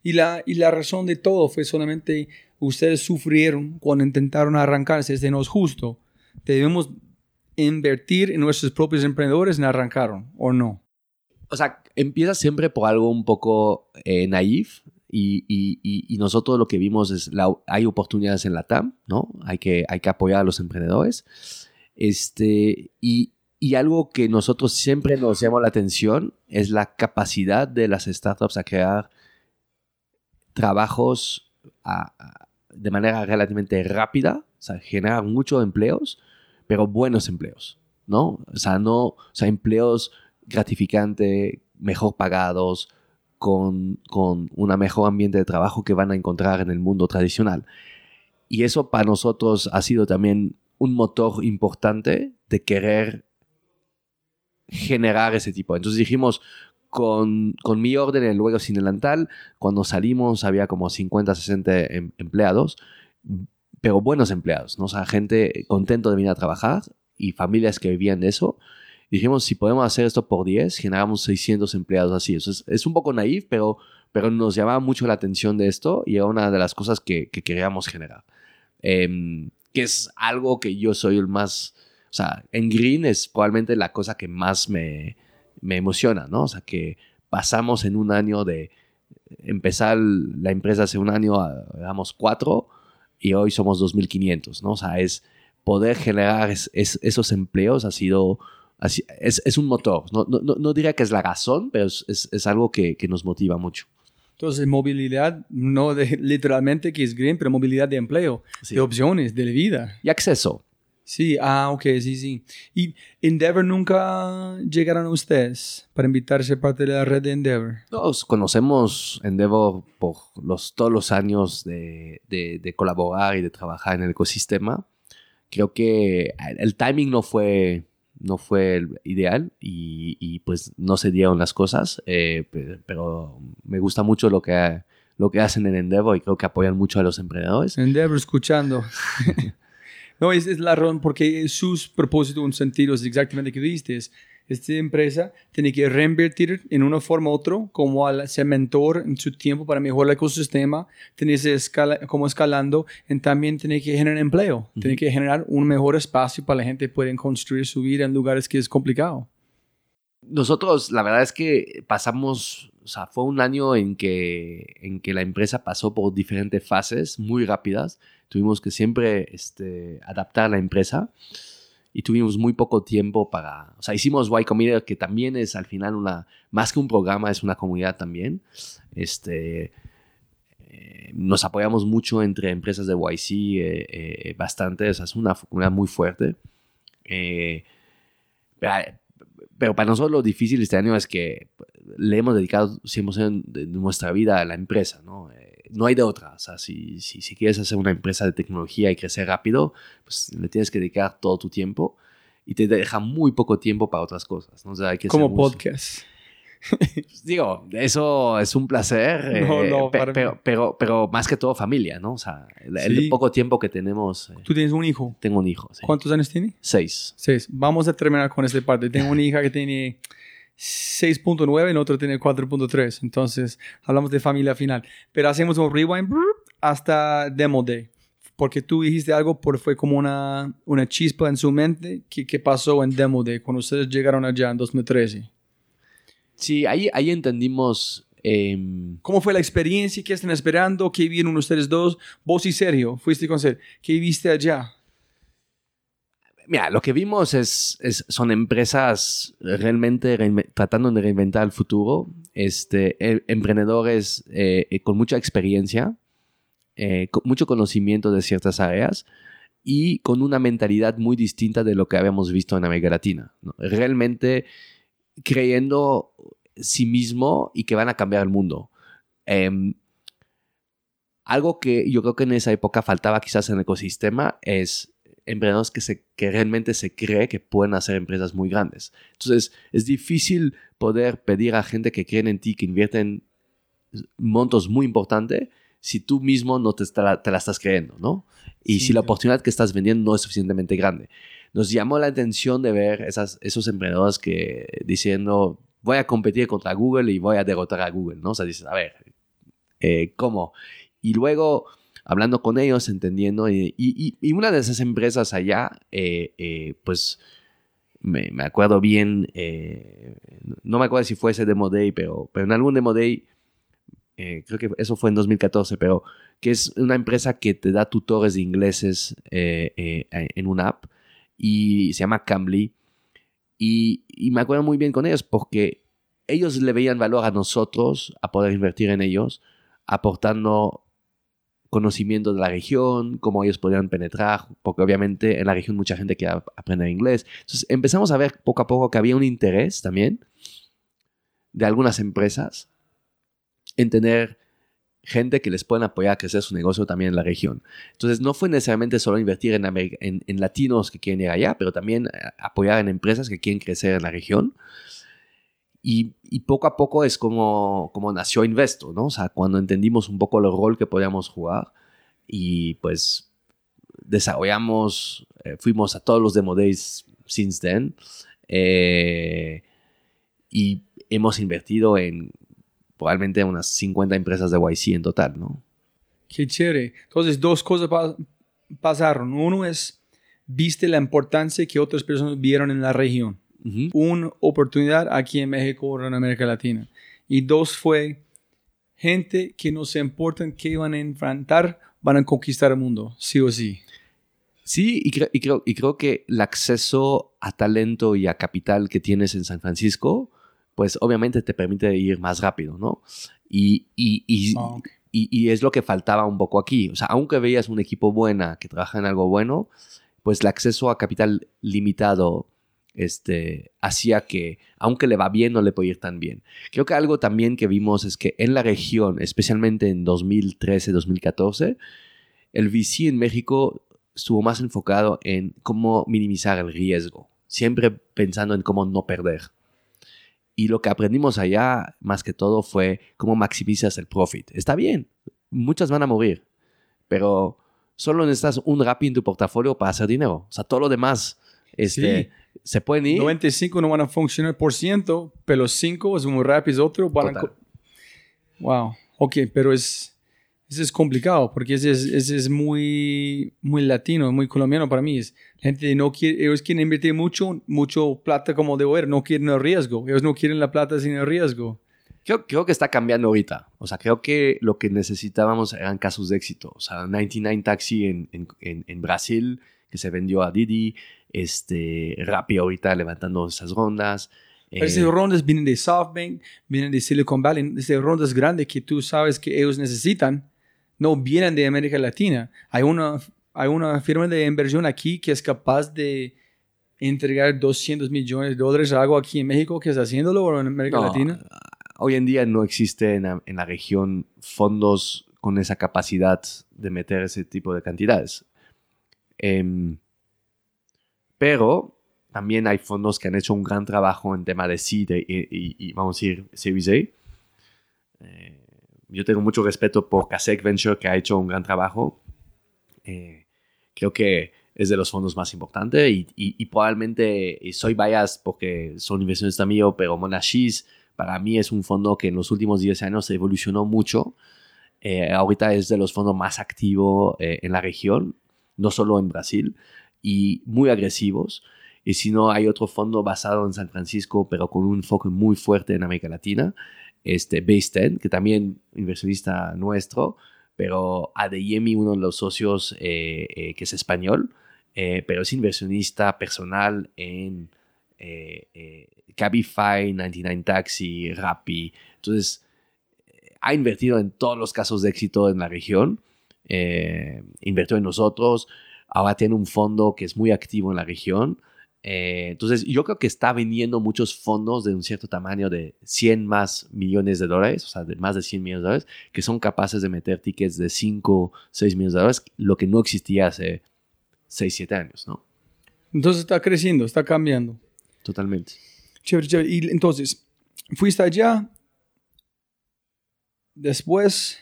Y la, y la razón de todo fue solamente ustedes sufrieron cuando intentaron arrancarse. Este no es justo. Debemos invertir en nuestros propios emprendedores y arrancaron, ¿o no? o sea, empieza siempre por algo un poco eh, naif y- y- y nosotros lo que vimos es la, hay oportunidades en la TAM, ¿no? Hay que, hay que apoyar a los emprendedores. Este, y, y algo que nosotros siempre nos llamó la atención es la capacidad de las startups a crear trabajos de manera relativamente rápida, o sea, generar muchos empleos, pero buenos empleos, ¿no? O sea, no, o sea, empleos gratificantes, mejor pagados, con, con un mejor ambiente de trabajo que van a encontrar en el mundo tradicional. Y eso para nosotros ha sido también un motor importante de querer generar ese tipo. Entonces dijimos, con, con mi orden en luego sin delantal, cuando salimos había como 50, 60 em- empleados, pero buenos empleados, ¿no? O sea, gente contento de venir a trabajar y familias que vivían de eso. Dijimos, si podemos hacer esto por 10, generamos 600 empleados así. Eso es, es un poco naif, pero, pero nos llamaba mucho la atención de esto y era una de las cosas que, que queríamos generar. Em, que es algo que yo soy el más... O sea, en Green es probablemente la cosa que más me, me emociona, ¿no? O sea, que pasamos en un año de empezar la empresa hace un año, a, éramos cuatro y hoy somos 2.500, ¿no? O sea, es poder generar es- es- esos empleos ha sido, así- es, es un motor. No, no, no- no diría que es la razón, pero es, es- es algo que, que nos motiva mucho. Entonces, movilidad, no de, literalmente que es green, pero movilidad de empleo, Sí. de opciones, de vida. Y acceso. Sí, ah, ok, sí, sí. ¿Y Endeavor nunca llegaron a ustedes para invitarse a parte de la red de Endeavor? Nos conocemos Endeavor por los, todos los años de, de- de colaborar y de trabajar en el ecosistema. Creo que el, timing no fue, no fue el ideal y, y, pues no se dieron las cosas, eh, pe- pero me gusta mucho lo que, lo que hacen en Endeavor y creo que apoyan mucho a los emprendedores. Endeavor escuchando. [laughs] no, es, es la razón porque sus propósitos, un sentido es exactamente lo que dijiste. es esta empresa tiene que reinvertir en una forma u otra, como al ser mentor en su tiempo para mejorar el ecosistema, tiene que escala, como escalando, y también tiene que generar empleo, tiene que generar un mejor espacio para la gente pueda construir su vida en lugares que es complicado. Nosotros, la verdad es que pasamos, o sea, fue un año en que, en que la empresa pasó por diferentes fases muy rápidas. Tuvimos que siempre este, adaptar la empresa y tuvimos muy poco tiempo para, o sea, hicimos Y Combinator que también es al final una, más que un programa, es una comunidad también. Este, eh, nos apoyamos mucho entre empresas de YC, eh, eh, bastante, o sea, es una comunidad muy fuerte. pero, pero, para nosotros lo difícil este año es que le hemos dedicado 100% de nuestra vida a la empresa, ¿no? No hay de otra. O sea, si, si, si, quieres hacer una empresa de tecnología y crecer rápido, pues le tienes que dedicar todo tu tiempo y te deja muy poco tiempo para otras cosas. ¿no? O sea, hay que Como podcast. [laughs] Digo, eso es un placer, [laughs] no, eh, no, pero, pero, pero, más que todo familia, ¿no? O sea, el, el poco tiempo que tenemos. Eh, ¿Tú tienes un hijo? Tengo un hijo, sí. ¿Cuántos años tiene? Seis. Seis. Vamos a terminar con esta parte. Tengo una hija que tiene 6.9 y el otro tiene 4.3. Entonces, hablamos de familia final. Pero hacemos un rewind hasta Demo Day. Porque tú dijiste algo, porque fue como una, una chispa en su mente que, que pasó en Demo Day, cuando ustedes llegaron allá en 2013. Sí, ahí, ahí entendimos... Em, ¿Cómo fue la experiencia? ¿Qué están esperando? ¿Qué vieron ustedes dos? Vos y Sergio, fuiste con Sergio. ¿Qué viste allá? Mira, lo que vimos es, son empresas realmente tratando de reinventar el futuro, este, e, emprendedores eh, eh, con mucha experiencia, eh, con mucho conocimiento de ciertas áreas y con una mentalidad muy distinta de lo que habíamos visto en América Latina. Realmente creyendo sí mismo y que van a cambiar el mundo. Em, algo que yo creo que en esa época faltaba quizás en el ecosistema es emprendedores que, se, que realmente se cree que pueden hacer empresas muy grandes. Entonces, es difícil poder pedir a gente que creen en ti, que invierten montos muy importantes, si tú mismo no te, te la estás creyendo, ¿no? Y si la oportunidad que estás vendiendo no es suficientemente grande. Nos llamó la atención de ver esas, esos emprendedores que diciendo, voy a competir contra Google y voy a derrotar a Google, ¿no? O sea, dices, a ver, eh, ¿cómo? Y luego hablando con ellos, entendiendo. Y, y, una de esas empresas allá, eh, eh, pues me, me, acuerdo bien, eh, no me acuerdo si fue ese Demo Day, pero, pero en algún Demo Day, creo que eso fue en 2014, pero que es una empresa que te da tutores de ingleses en una app y se llama Cambly. Y, y me acuerdo muy bien con ellos porque ellos le veían valor a nosotros, a poder invertir en ellos, aportando conocimiento de la región, cómo ellos podían penetrar, porque obviamente en la región mucha gente quiere aprender inglés. Entonces empezamos a ver poco a poco que había un interés también de algunas empresas en tener gente que les puedan apoyar a crecer su negocio también en la región. Entonces no fue necesariamente solo invertir en, en, latinos que quieren ir allá, pero también eh, apoyar en empresas que quieren crecer en la región. Y, poco a poco es como, como nació Investo, ¿no? O sea, cuando entendimos un poco el rol que podíamos jugar y pues desarrollamos, eh, fuimos a todos los Demo Days since then eh, y hemos invertido en probablemente unas 50 empresas de YC en total, ¿no? Qué chévere. Entonces, dos cosas pasaron. Uno es, viste la importancia que otras personas vieron en la región una oportunidad aquí en México o en América Latina. Y dos fue gente que no se importa qué van a enfrentar, van a conquistar el mundo, sí o sí. Sí, y, creo, y creo que el acceso a talento y a capital que tienes en San Francisco, pues obviamente te permite ir más rápido, ¿no? Y, y, y, ah, y, es lo que faltaba un poco aquí. O sea, aunque veías un equipo buena que trabaja en algo bueno, pues el acceso a capital limitado este, hacía que, aunque le va bien, no le puede ir tan bien. Creo que algo también que vimos es que en la región, especialmente en 2013-2014, el VC en México estuvo más enfocado en cómo minimizar el riesgo, siempre pensando en cómo no perder. Y lo que aprendimos allá, más que todo, fue cómo maximizas el profit. Está bien, muchas van a morir, pero solo necesitas un RAPI en tu portafolio para hacer dinero. O sea, todo lo demás este, se pueden ir. 95 no van a funcionar por ciento, pero 5 es un rap es otro. Van a wow, ok, pero es, es complicado porque ese es, ese es muy, muy latino, muy colombiano para mí. Es, la gente no quiere, ellos quieren invertir mucho, mucho plata como debo ver, no quieren el riesgo. Ellos no quieren la plata sin el riesgo. Creo, creo que está cambiando ahorita. O sea, creo que lo que necesitábamos eran casos de éxito. O sea, 99 Taxi en, en, en Brasil, que se vendió a Didi. Este, Rappi ahorita levantando esas rondas. Eh, esas rondas vienen de SoftBank, vienen de Silicon Valley, esas rondas grandes que tú sabes que ellos necesitan, no vienen de América Latina. Hay una, hay una firma de inversión aquí que es capaz de entregar 200 millones de dólares a algo aquí en México que está haciéndolo o en América no, Latina. Hoy en día no existe en la, en la región fondos con esa capacidad de meter ese tipo de cantidades. Em, pero también hay fondos que han hecho un gran trabajo en tema de seed y, y- y, vamos a decir Series A. Eh, yo tengo mucho respeto por Kasek Venture que ha hecho un gran trabajo. Eh, creo que es de los fondos más importantes y, y- probablemente y soy bias porque son inversionistas mío, pero Monashis para mí es un fondo que en los últimos 10 años evolucionó mucho. Eh, ahorita es de los fondos más activos eh, en la región, no solo en Brasil, y muy agresivos. Y si no, hay otro fondo basado en San Francisco, pero con un enfoque muy fuerte en América Latina, este Base 10, que también inversionista nuestro, pero Adeyemi, uno de los socios eh, eh, que es español, eh, pero es inversionista personal en eh, eh, Cabify, 99 Taxi, Rappi. Entonces, ha invertido en todos los casos de éxito en la región, eh, invirtió en nosotros, ahora tiene un fondo que es muy activo en la región. Eh, entonces, yo creo que está vendiendo muchos fondos de un cierto tamaño de 100 más millones de dólares, o sea, de más de 100 millones de dólares, que son capaces de meter tickets de 5, 6 millones de dólares, lo que no existía hace 6, 7 años, ¿no? Entonces está creciendo, está cambiando. Totalmente. Chévere, chévere. Y entonces, fuiste allá, después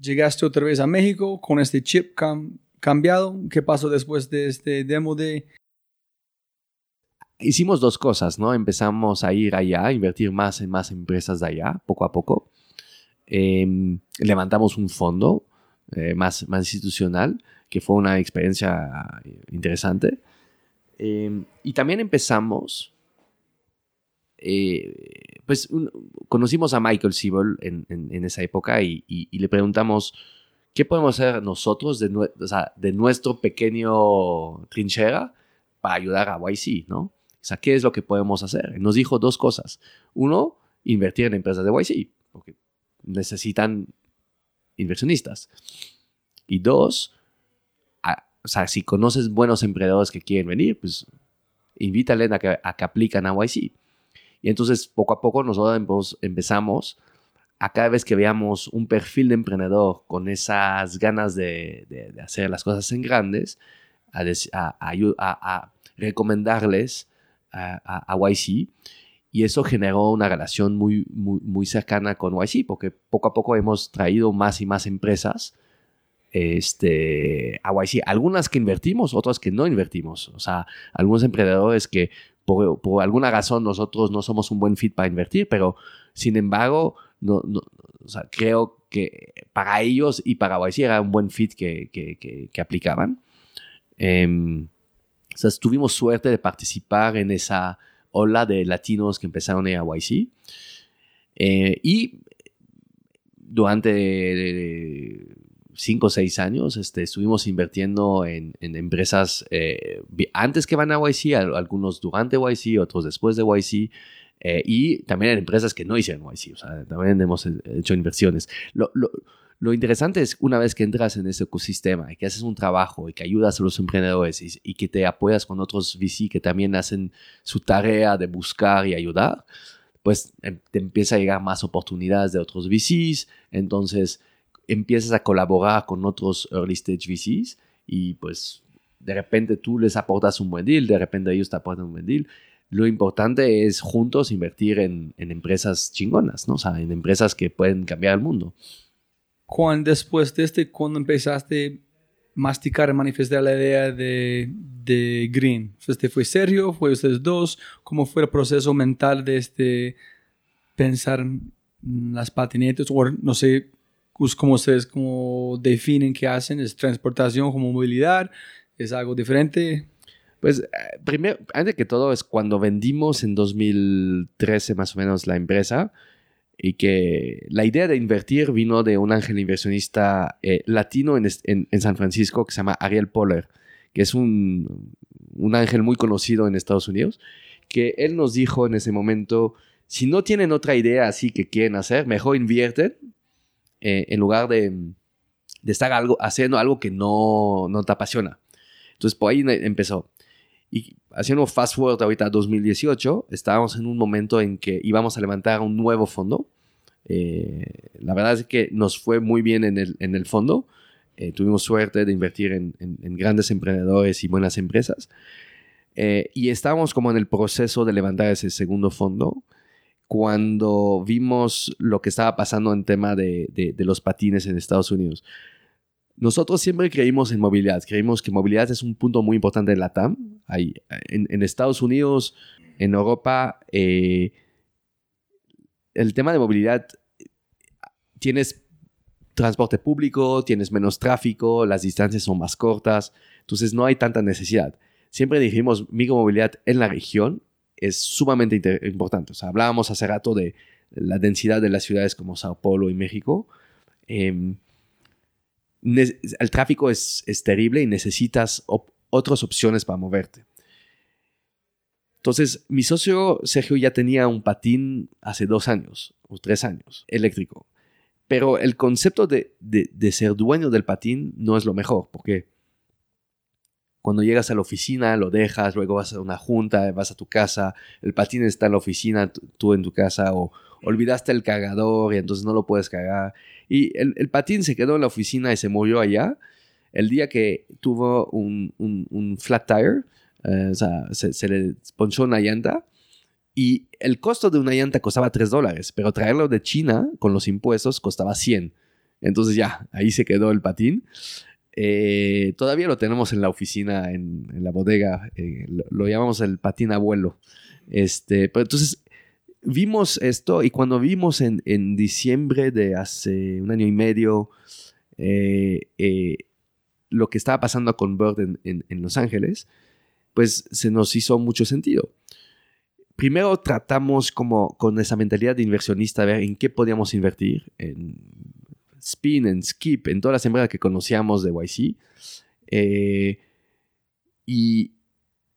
llegaste otra vez a México con este chip cam- cambiado. ¿Qué pasó después de este demo de... hicimos dos cosas, ¿no? Empezamos a ir allá, a invertir más en más empresas de allá, poco a poco. Eh, levantamos un fondo eh, más, más institucional, que fue una experiencia eh, interesante. Eh, y también empezamos, eh, pues conocimos a Michael Siebel en, esa época y le preguntamos, ¿qué podemos hacer nosotros de, o sea, de nuestro pequeño trinchera para ayudar a YC, ¿no? O sea, ¿qué es lo que podemos hacer? Nos dijo dos cosas. Uno, invertir en empresas de YC, porque necesitan inversionistas. Y dos, a- o sea, si conoces buenos emprendedores que quieren venir, pues invítale a que, a que aplican a YC. Y entonces, poco a poco, nosotros empezamos a cada vez que veamos un perfil de emprendedor con esas ganas de, de- hacer las cosas en grandes, a, recomendarles a YC. Y eso generó una relación muy, muy, muy cercana con YC, porque poco a poco hemos traído más y más empresas este, a YC. Algunas que invertimos, otras que no invertimos. O sea, algunos emprendedores que por, por alguna razón nosotros no somos un buen fit para invertir, pero sin embargo, no, no- creo que para ellos y para YC era un buen fit que, que, que- aplicaban. Sea, tuvimos suerte de participar en esa ola de latinos que empezaron a YC. Eh, y durante cinco o seis años este, estuvimos invirtiendo en, en empresas eh, antes que van a YC, al- algunos durante YC, otros después de YC. eh, y también en empresas que no hicieron YC, o sea, también hemos eh, hecho inversiones. Lo, lo- lo interesante es una vez que entras en ese ecosistema y que haces un trabajo y que ayudas a los emprendedores y, y que te apoyas con otros VC que también hacen su tarea de buscar y ayudar, pues em- te empieza a llegar más oportunidades de otros VCs, entonces empiezas a colaborar con otros early stage VCs y pues de repente tú les aportas un buen deal, de repente ellos te aportan un buen deal. Lo importante es juntos invertir en, en empresas chingonas, ¿no? O sea, en empresas que pueden cambiar el mundo. Cuando después de este, cuando empezaste a masticar, manifestar la idea de, de Green? ¿Este fue serio? ¿Fue ustedes dos? ¿Cómo fue el proceso mental de este pensar en las patinetas? O no sé pues, cómo ustedes cómo definen qué hacen. ¿Es transportación como movilidad? ¿Es algo diferente? Pues eh, primero, antes que todo, es cuando vendimos en 2013 más o menos la empresa y que la idea de invertir vino de un ángel inversionista eh, latino en, en, San Francisco que se llama Ariel Poller, que es un, un, ángel muy conocido en Estados Unidos, que él nos dijo en ese momento, si no tienen otra idea así que quieren hacer, mejor invierten eh, en lugar de, de, estar algo, haciendo algo que no, no te apasiona. Entonces por ahí empezó. Y haciendo fast forward ahorita a 2018, estábamos en un momento en que íbamos a levantar un nuevo fondo. Eh, la verdad es que nos fue muy bien en el, en el fondo. Eh, tuvimos suerte de invertir en, grandes emprendedores y buenas empresas. Y estábamos como en el proceso de levantar ese segundo fondo cuando vimos lo que estaba pasando en tema de, de, los patines en Estados Unidos. Nosotros siempre creímos en movilidad, creímos que movilidad es un punto muy importante en la TAM. en, Estados Unidos, en Europa, eh, el tema de movilidad, tienes transporte público, tienes menos tráfico, las distancias son más cortas, entonces no hay tanta necesidad. Siempre dijimos, micromovilidad en la región es sumamente importante. O sea, hablábamos hace rato de la densidad de las ciudades como Sao Paulo y México. Em, el tráfico es, terrible y necesitas otras opciones para moverte. Entonces, mi socio Sergio ya tenía un patín hace dos años o tres años, eléctrico. Pero el concepto de, de, ser dueño del patín no es lo mejor, porque cuando llegas a la oficina lo dejas, luego vas a una junta, vas a tu casa, el patín está en la oficina, tú en tu casa, o olvidaste el cargador y entonces no lo puedes cargar. Y el, patín se quedó en la oficina y se murió allá. El día que tuvo un, flat tire, eh, o sea, se, le ponchó una llanta. Y el costo de una llanta costaba 3 dólares, pero traerlo de China con los impuestos costaba 100. Entonces ya, ahí se quedó el patín. Eh, todavía lo tenemos en la oficina, en, la bodega. Eh, lo, llamamos el patín abuelo. Este, pero entonces vimos esto y cuando vimos en, diciembre de hace un año y medio eh, lo que estaba pasando con Bird en, Los Ángeles, pues se nos hizo mucho sentido. Primero tratamos como con esa mentalidad de inversionista, ver en qué podíamos invertir, en Spin, en Skip, en todas las empresas que conocíamos de YC. Eh, y,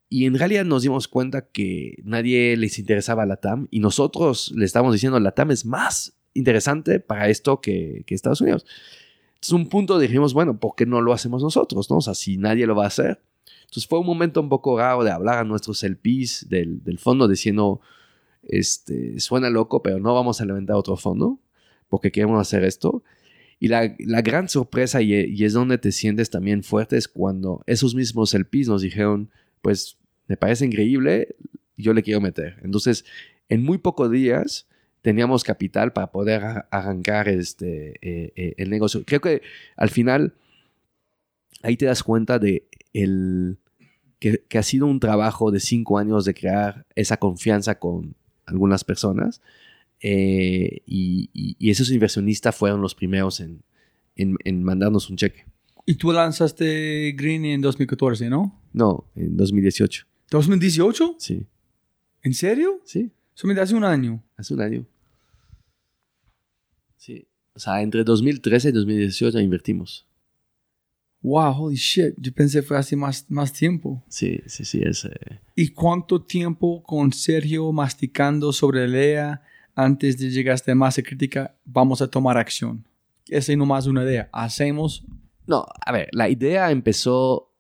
y en realidad nos dimos cuenta que nadie les interesaba la TAM y nosotros le estábamos diciendo la TAM es más interesante para esto que, Estados Unidos. Entonces, un punto dijimos, bueno, ¿por qué no lo hacemos nosotros? ¿no? O sea, si nadie lo va a hacer. Entonces, fue un momento un poco raro de hablar a nuestros LPs del, del fondo diciendo, este, suena loco, pero no vamos a levantar otro fondo porque queremos hacer esto. Y la, la gran sorpresa, y, es donde te sientes también fuerte, es cuando esos mismos LPs nos dijeron, pues me parece increíble, yo le quiero meter. Entonces, en muy pocos días teníamos capital para poder arrancar este, eh, eh, el negocio. Creo que al final ahí te das cuenta de el, que, ha sido un trabajo de cinco años de crear esa confianza con algunas personas. Eh, y, esos inversionistas fueron los primeros en, en mandarnos un cheque. Y tú lanzaste Green en 2014, ¿no? No, en 2018. ¿2018? Sí. ¿En serio? Sí. Solamente hace un año. Hace un año. Sí. O sea, entre 2013 y 2018 invertimos. Wow, holy shit. Yo pensé que fue hace más, más tiempo. Sí, sí, sí. Es, eh, ¿Y cuánto tiempo con Sergio masticando sobre la idea antes de llegar a esta masa crítica? Vamos a tomar acción. Esa es nomás una idea. Hacemos. No, a ver, la idea empezó.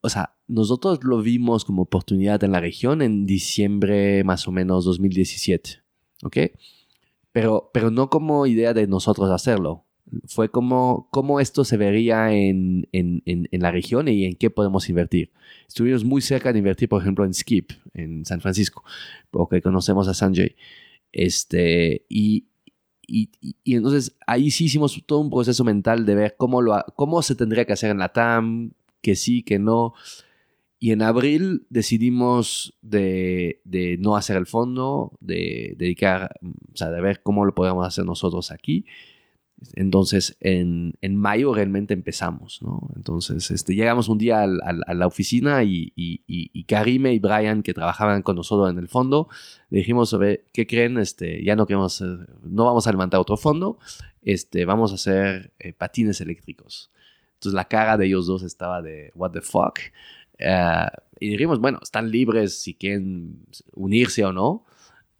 O sea, nosotros lo vimos como oportunidad en la región en diciembre más o menos 2017, ¿ok? Pero, pero no como idea de nosotros hacerlo. Fue como cómo esto se vería en, en, en, la región y en qué podemos invertir. Estuvimos muy cerca de invertir, por ejemplo, en Skip, en San Francisco, porque conocemos a Sanjay. Este, y, y, y- entonces ahí sí hicimos todo un proceso mental de ver cómo, lo, cómo se tendría que hacer en la TAM, que sí, que no. Y en abril decidimos de, de no hacer el fondo, de dedicar, o sea, de ver cómo lo podíamos hacer nosotros aquí. Entonces, en, en mayo realmente empezamos, ¿no? Entonces, este, llegamos un día a la oficina y, Karime y Brian, que trabajaban con nosotros en el fondo, le dijimos qué creen, este, ya no queremos, no vamos a levantar otro fondo, este, vamos a hacer eh, patines eléctricos. Entonces, la cara de ellos dos estaba de, what the fuck. Eh, y dijimos, bueno, están libres si quieren unirse o no.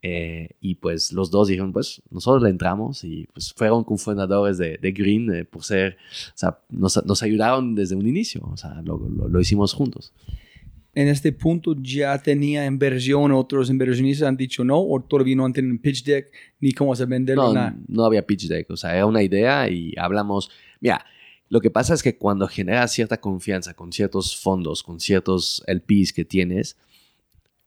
Eh, y pues los dos dijeron, pues nosotros le entramos y pues fueron cofundadores de, de Green eh, por ser, o sea, nos, nos ayudaron desde un inicio, o sea, lo, lo- lo hicimos juntos. En este punto ya tenía inversión, otros inversionistas han dicho no, o todavía no han tenido un pitch deck, ni cómo se venderlo, No, nada. no había pitch deck, o sea, era una idea y hablamos, mira, lo que pasa es que cuando generas cierta confianza con ciertos fondos, con ciertos LPs que tienes,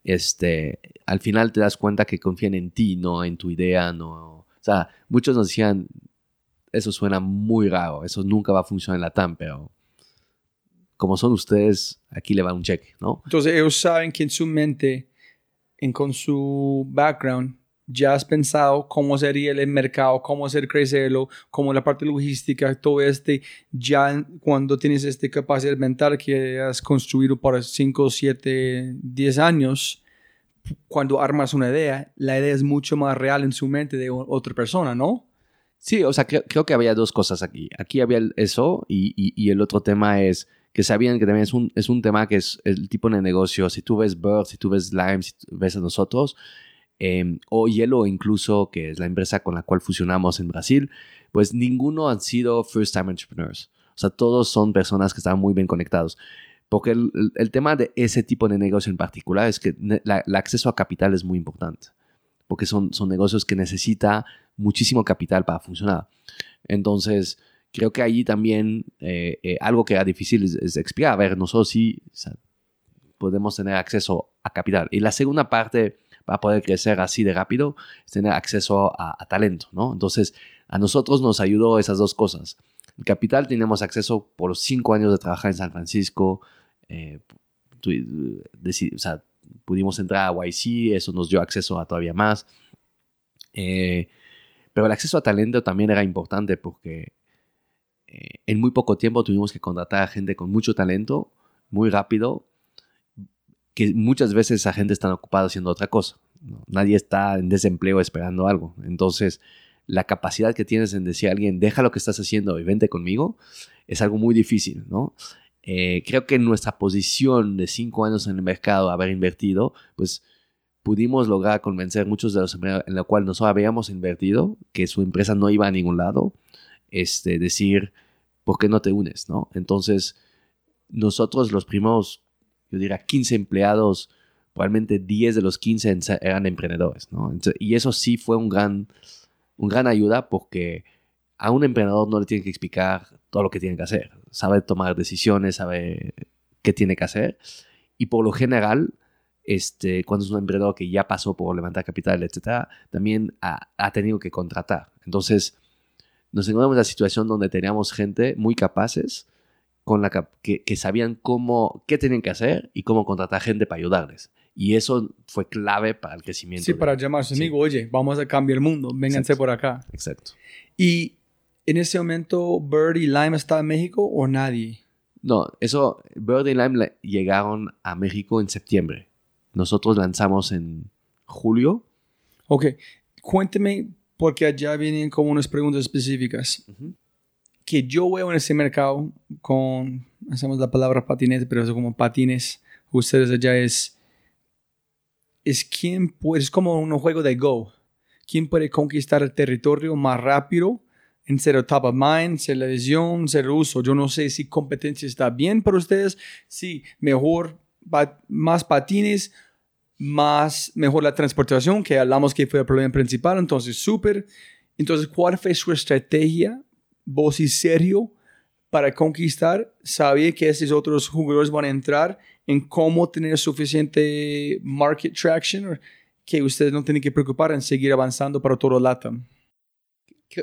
este, al final te das cuenta que confían en ti, no en tu idea, no, o sea, muchos nos decían, eso suena muy raro, eso nunca va a funcionar en la TAM, pero como son ustedes, aquí le va un cheque, ¿no? Entonces ellos saben que en su mente, en, con su background, ya has pensado cómo sería el mercado, cómo hacer crecerlo, cómo la parte logística, todo este, ya cuando tienes esta capacidad mental que has construido por 5, 7, 10 años, cuando armas una idea, la idea es mucho más real en su mente de otra persona, ¿no? Sí, o sea, creo, que había dos cosas aquí. Aquí había eso y, y- y el otro tema es que sabían que también es un, es un tema que es el tipo de negocio. Si tú ves Bird, si tú ves Lime, si tú ves a nosotros, eh, o Yellow incluso, que es la empresa con la cual fusionamos en Brasil, pues ninguno han sido first time entrepreneurs. O sea, todos son personas que están muy bien conectados. Porque el, el- tema de ese tipo de negocio en particular es que la- el acceso a capital es muy importante. Porque son, son negocios que necesita muchísimo capital para funcionar. Entonces, creo que allí también eh, eh, algo que era difícil es, es explicar. A ver, nosotros sí o sea, podemos tener acceso a capital. Y la segunda parte, para poder crecer así de rápido, es tener acceso a, a talento, ¿no? Entonces, a nosotros nos ayudó esas dos cosas. El capital tenemos acceso por cinco años de trabajar en San Francisco. eh, pudimos entrar a YC, eso nos dio acceso a todavía más. Eh, pero el acceso a talento también era importante porque eh, en muy poco tiempo tuvimos que contratar a gente con mucho talento, muy rápido, que muchas veces esa gente está ocupada haciendo otra cosa. Nadie está en desempleo esperando algo. Entonces, la capacidad que tienes en decir a alguien, deja lo que estás haciendo y vente conmigo, es algo muy difícil, ¿no? Eh, creo que en nuestra posición de cinco años en el mercado, haber invertido, pues pudimos lograr convencer muchos de los empleados en lo cual nosotros habíamos invertido, que su empresa no iba a ningún lado, este, decir, ¿por qué no te unes? ¿no? Entonces, nosotros los primeros, yo diría, 15 empleados, probablemente 10 de los 15 en- eran emprendedores, ¿no? Entonces, y eso sí fue un gran, un gran ayuda porque a un emprendedor no le tienen que explicar todo lo que tiene que hacer. Sabe tomar decisiones, sabe qué tiene que hacer. Y por lo general, este, cuando es un emprendedor que ya pasó por levantar capital, etcétera, también ha, ha tenido que contratar. Entonces, nos encontramos en la situación donde teníamos gente muy capaces con la que, que sabían cómo, qué tenían que hacer y cómo contratar gente para ayudarles. Y eso fue clave para el crecimiento. Sí, de- para llamar a su Sí. amigo, oye, vamos a cambiar el mundo, vénganse Exacto. por acá. Exacto. Y en ese momento, Bird y Lime está en México o nadie. No, eso, Bird y Lime le- llegaron a México en septiembre. Nosotros lanzamos en julio. Ok, cuénteme, porque allá vienen como unas preguntas específicas. Que yo veo en ese mercado con, hacemos la palabra patinete, pero es como patines, ustedes allá es, es quién puede, es como un juego de Go. ¿Quién puede conquistar el territorio más rápido? En ser top of mind, ser la visión, ser uso. Yo no sé si competencia está bien para ustedes, si mejor, pa- más patines, más mejor la transportación, que hablamos que fue el problema principal, entonces súper. Entonces, ¿cuál fue su estrategia, serio, para conquistar? Sabía que esos otros jugadores van a entrar en cómo tener suficiente market traction, que ustedes no tienen que preocupar en seguir avanzando para todo LATAM.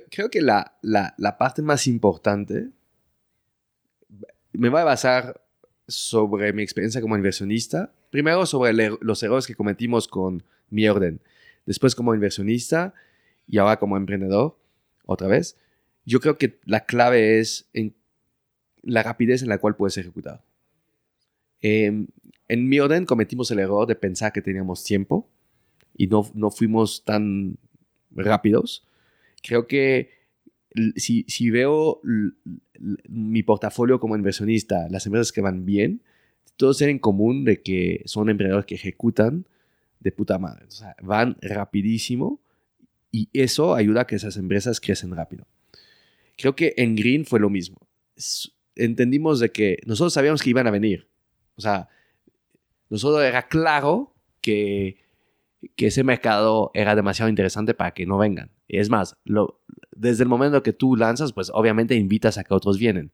creo, que la, la, parte más importante me voy a basar sobre mi experiencia como inversionista. Primero sobre el er- los errores que cometimos con mi orden. Después como inversionista y ahora como emprendedor, otra vez. Yo creo que la clave es la rapidez en la cual puedes ejecutar. Em, en mi orden cometimos el error de pensar que teníamos tiempo y no, no fuimos tan rápidos. Creo que si, si veo mi portafolio como inversionista, las empresas que van bien, todos tienen en común de que son emprendedores que ejecutan de puta madre. O sea, van rapidísimo y eso ayuda a que esas empresas crecen rápido. Creo que en Green fue lo mismo. Entendimos de que nosotros sabíamos que iban a venir. O sea, nosotros era claro que, que ese mercado era demasiado interesante para que no vengan. Es más, desde el momento que tú lanzas, pues obviamente invitas a que otros vienen.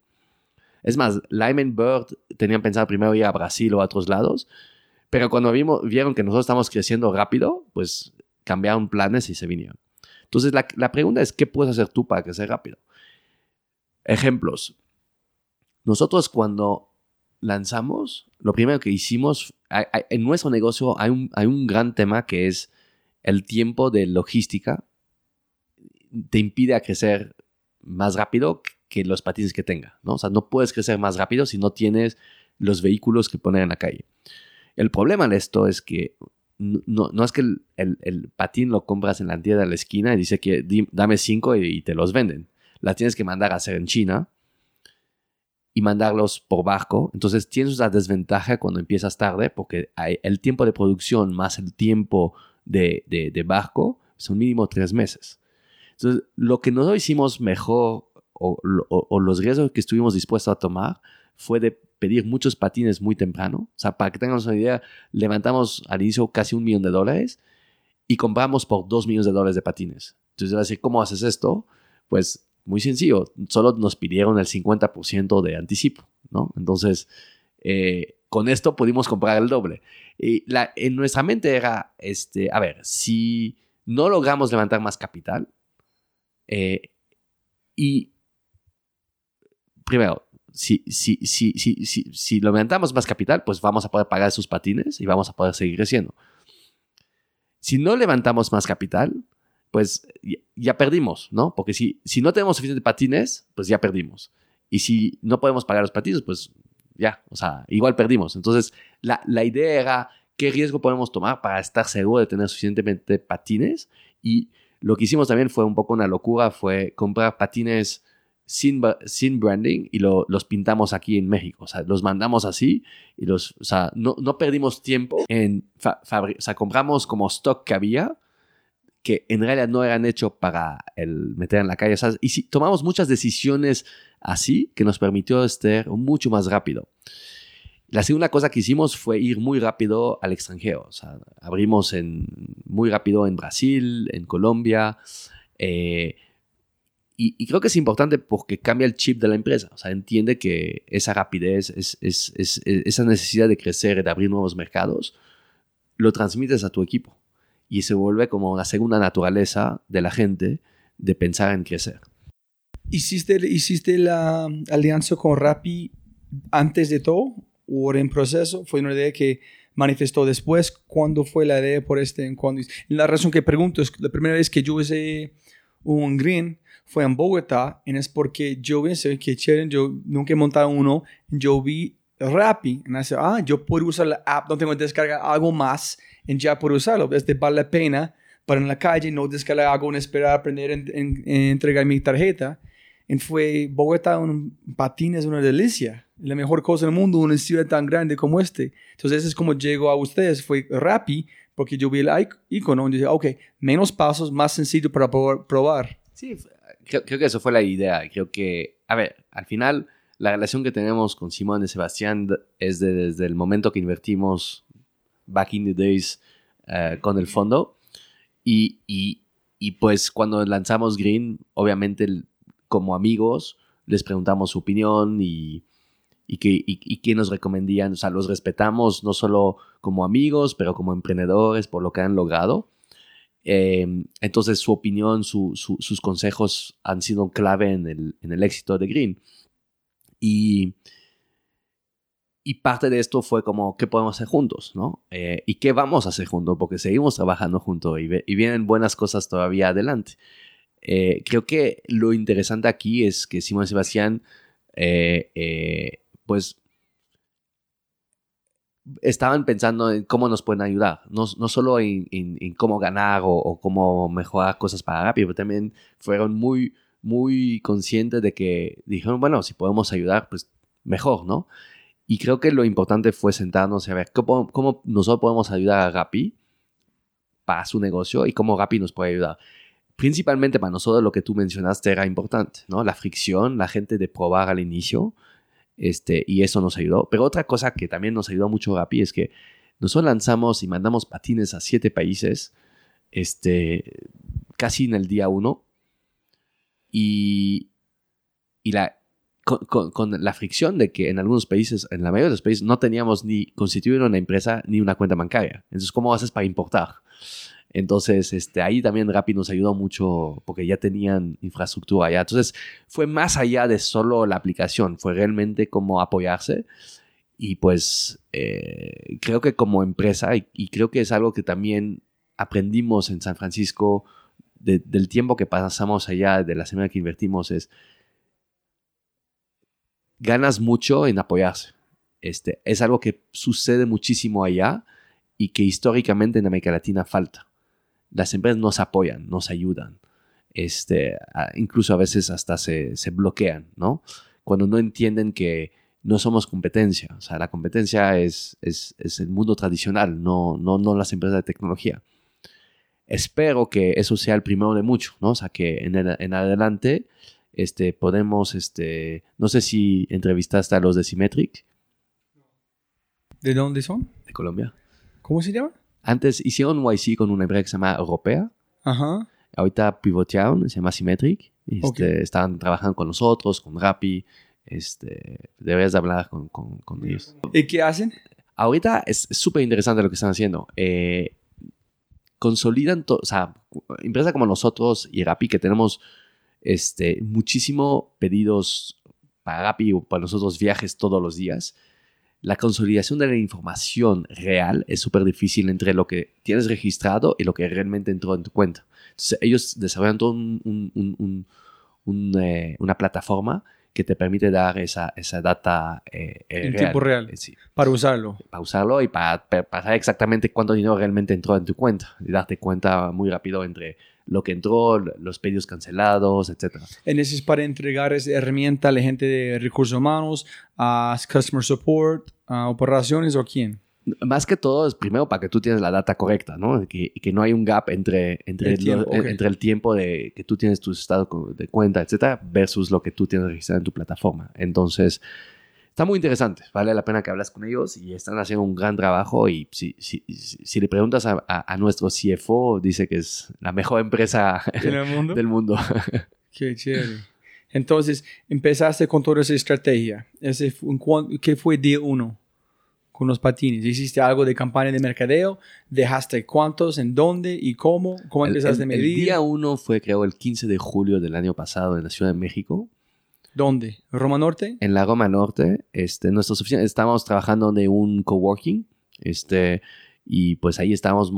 Es más, Lyman Bird tenían pensado primero ir a Brasil o a otros lados, pero cuando vimos, vieron que nosotros estamos creciendo rápido, pues cambiaron planes y se vinieron. Entonces, la, la pregunta es, ¿qué puedes hacer tú para crecer rápido? Ejemplos. Nosotros cuando lanzamos, lo primero que hicimos, en nuestro negocio hay un, hay un gran tema que es el tiempo de logística te impide crecer más rápido que los patines que tenga, ¿no? O sea, no puedes crecer más rápido si no tienes los vehículos que poner en la calle. El problema de esto es que no, no- es que el, el- patín lo compras en la tienda de la esquina y dice que dame cinco y te los venden. La tienes que mandar a hacer en China y mandarlos por barco. Entonces tienes una desventaja cuando empiezas tarde porque hay el tiempo de producción más el tiempo de, de- de barco son mínimo tres meses. Entonces, lo que nosotros hicimos mejor o, los riesgos que estuvimos dispuestos a tomar fue de pedir muchos patines muy temprano. O sea, para que tengamos una idea, levantamos al inicio casi un millón de dólares y compramos por dos millones de dólares de patines. Entonces, ¿cómo haces esto? Pues muy sencillo, solo nos pidieron el 50% de anticipo, ¿no? Entonces, eh, con esto pudimos comprar el doble. Y la, en nuestra mente era, este, a ver, si no logramos levantar más capital, eh, y primero, si, si, si, si, levantamos más capital, pues vamos a poder pagar esos patines y vamos a poder seguir creciendo. Si no levantamos más capital, pues ya, perdimos, ¿no? Porque si, si no tenemos suficientes patines, pues ya perdimos. Y si no podemos pagar los patines, pues ya, o sea, igual perdimos. Entonces, la, la idea era qué riesgo podemos tomar para estar seguro de tener suficientemente patines. Y lo que hicimos también fue un poco una locura, fue comprar patines sin, sin branding y lo- los pintamos aquí en México. O sea, los mandamos así y los, o sea, no, no perdimos tiempo en, fa- o sea, compramos como stock que había que en realidad no eran hechos para el meter en la calle. O sea, y si tomamos muchas decisiones así que nos permitió estar mucho más rápido. La segunda cosa que hicimos fue ir muy rápido al extranjero. O sea, abrimos en, muy rápido en Brasil, en Colombia. eh, y, y creo que es importante porque cambia el chip de la empresa. O sea, entiende que esa rapidez, es, es- es- es- esa necesidad de crecer, de abrir nuevos mercados, lo transmites a tu equipo. Y se vuelve como la segunda naturaleza de la gente de pensar en crecer. ¿Hiciste, ¿Hiciste la alianza con Rappi antes de todo o en proceso? ¿Fue una idea que manifestó después? ¿Cuándo fue la idea por este? ¿Cuándo? La razón que pregunto es la primera vez que yo hice un green fue en Bogotá y es porque yo pensé que chévere, yo nunca he montado uno, yo vi Rappi y me dice, ah, yo puedo usar la app, no tengo que descargar algo más y ya puedo usarlo, este vale la pena para en la calle no descargar algo, no esperar aprender en, en- en entregar mi tarjeta. Y fue Bogotá, un patín es una delicia. La mejor cosa del mundo, una ciudad tan grande como este. Entonces, eso es como llegó a ustedes. Fue Rappi, porque yo vi el ic- icono y dije, ok, menos pasos, más sencillo para probar-. Sí, creo, creo que eso fue la idea. Creo que, a ver, al final la relación que tenemos con Simón y Sebastián es de- desde el momento que invertimos back in the days eh, con el fondo. Y, y- y, pues cuando lanzamos Green, obviamente el- como amigos les preguntamos su opinión y, y, que, y, y qué nos recomendían. O sea, los respetamos no solo como amigos, pero como emprendedores por lo que han logrado. Eh, entonces su opinión, su- su- sus consejos han sido clave en el, en el éxito de Green. Y, y parte de esto fue como, ¿qué podemos hacer juntos? ¿no? Eh, ¿Y qué vamos a hacer juntos? Porque seguimos trabajando juntos y, vienen buenas cosas todavía adelante. Eh, creo que lo interesante aquí es que Simón Sebastián, eh, pues, estaban pensando en cómo nos pueden ayudar, no, no solo en, cómo ganar o, cómo mejorar cosas para Rappi, pero también fueron muy, muy conscientes de que dijeron, bueno, si podemos ayudar, pues mejor, ¿no? Y creo que lo importante fue sentarnos y a ver cómo, cómo nosotros podemos ayudar a Rappi para su negocio y cómo Rappi nos puede ayudar. Principalmente para nosotros lo que tú mencionaste era importante, ¿no? La fricción, la gente de probar al inicio, este, y eso nos ayudó. Pero otra cosa que también nos ayudó mucho Rappi es que nosotros lanzamos y mandamos patines a siete países, este, casi en el día uno, y, y la, con, la fricción de que en algunos países, en la mayoría de los países, no teníamos ni constituido una empresa ni una cuenta bancaria. Entonces, ¿cómo haces para importar? Entonces, este, ahí también Rappi nos ayudó mucho porque ya tenían infraestructura allá. Entonces, fue más allá de solo la aplicación, fue realmente como apoyarse. Y pues eh, creo que como empresa, y, creo que es algo que también aprendimos en San Francisco de- del tiempo que pasamos allá, de la semana que invertimos, es ganas mucho en apoyarse. Este, es algo que sucede muchísimo allá y que históricamente en América Latina falta. Las empresas nos apoyan, nos ayudan. Este, incluso a veces hasta se, se bloquean, ¿no? Cuando no entienden que no somos competencia. O sea, la competencia es, es, es el mundo tradicional, no, no, no las empresas de tecnología. Espero que eso sea el primero de mucho, ¿no? O sea, que en, en adelante este, podemos, este, no sé si entrevistaste a los de Symmetric ¿De dónde son? de Colombia. ¿Cómo se llama? Antes hicieron YC con una empresa que se llama Europea. Ajá. Ahorita pivotearon, se llama Symmetric. Este, Ok. Estaban trabajando con nosotros, con Rappi. Este, debes de hablar con, con, con ellos. ¿Y qué hacen? Ahorita es súper interesante lo que están haciendo. Eh, consolidan, o sea, empresas como nosotros y Rappi que tenemos este, muchísimo pedidos para Rappi o para nosotros viajes todos los días. La consolidación de la información real es súper difícil entre lo que tienes registrado y lo que realmente entró en tu cuenta. Entonces, ellos desarrollan todo un- eh, una plataforma que te permite dar esa, esa data eh, eh, En tiempo real. Sí Para usarlo. para usarlo y para- para saber exactamente cuánto dinero realmente entró en tu cuenta y darte cuenta muy rápido entre lo que entró, los pedidos cancelados, etc. En ese es para entregar esa herramienta a la gente de recursos humanos, a customer support, a operaciones o a quién. Más que todo es primero para que tú tienes la data correcta, ¿no? Que, que no hay un gap entre, entre, El tiempo, lo- entre el tiempo de que tú tienes tu estado de cuenta, etcétera, versus lo que tú tienes registrado en tu plataforma. Entonces, está muy interesante. Vale la pena que hablas con ellos y están haciendo un gran trabajo. Y si, si, si, le preguntas a, a- a nuestro CFO, dice que es la mejor empresa ¿En el mundo? [laughs] del mundo. [laughs] Qué chévere. Entonces, empezaste con toda esa estrategia. Ese fue, ¿cuán- ¿Qué fue día uno con los patines? ¿Hiciste algo de campaña de mercadeo? ¿Dejaste cuántos? ¿En dónde? ¿Y cómo? ¿Cómo El, empezaste el- a el medir? día uno fue, creo, el 15 de julio del año pasado en la Ciudad de México. ¿Dónde? ¿Roma Norte? en la Roma Norte, este, nuestras oficinas, estábamos trabajando de un coworking, este, y pues ahí estábamos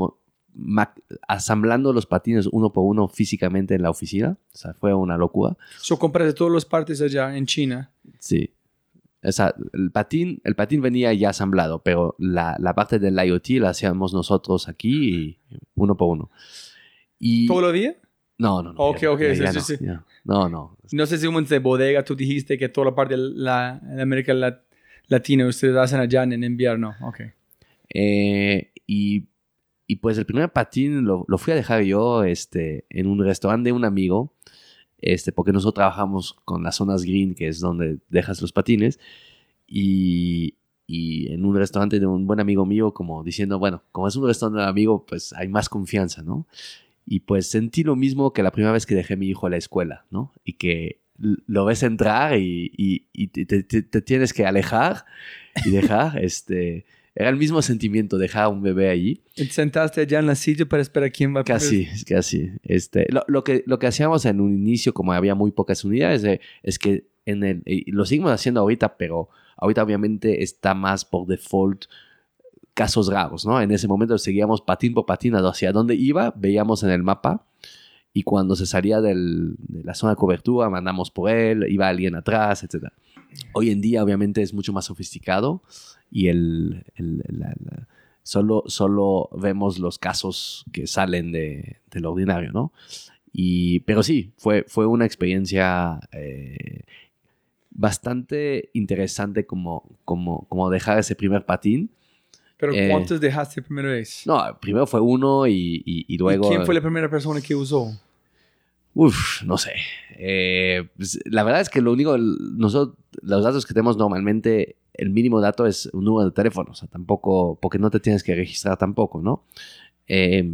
asamblando los patines uno por uno físicamente en la oficina. O sea, fue una locura. So, compraste todas las partes allá en China. Sí. O sea, el patín, el patín venía ya asamblado, pero la, la parte del IoT la hacíamos nosotros aquí y uno por uno. Y, ¿Todo el día? No, no, no. Ok, ya- ok, ya- ya sí, no, sí. No, no. No sé si un de bodega tú dijiste que toda la parte de la, de América Lat- Latina ustedes hacen allá en invierno. Ok. Eh, y, y pues el primer patín lo, lo fui a dejar yo este, en un restaurante de un amigo, este, porque nosotros trabajamos con las zonas green, que es donde dejas los patines, y, y en un restaurante de un buen amigo mío, como diciendo, bueno, como es un restaurante de un amigo, pues hay más confianza, ¿no? Y pues sentí lo mismo que la primera vez que dejé a mi hijo a la escuela, ¿no? Y que lo ves entrar y, y- y te, te- te- tienes que alejar y dejar, [laughs] este era el mismo sentimiento dejar a un bebé allí. ¿Te sentaste allá en la silla para esperar quién va a Casi, casi. Este, lo, lo que, lo que hacíamos en un inicio, como había muy pocas unidades, eh, es que en el, lo seguimos haciendo ahorita, pero ahorita obviamente está más por default casos raros, ¿no? En ese momento seguíamos patín por patín hacia dónde iba, veíamos en el mapa y cuando se salía de la zona de cobertura mandamos por él, iba alguien atrás, etc. Hoy en día obviamente es mucho más sofisticado y el, solo, solo vemos los casos que salen de, del ordinario, ¿no? Y, pero sí, fue, fue una experiencia eh, bastante interesante como, como, como dejar ese primer patín. Pero Eh, ¿cuántos dejaste primera vez? No, primero fue uno y, y- y luego... ¿Y quién fue la primera persona que usó? Uf, no sé. Eh, pues, la verdad es que lo único, nosotros, los datos que tenemos normalmente, el mínimo dato es un número de teléfono, o sea, tampoco, porque no te tienes que registrar tampoco, ¿no? Eh,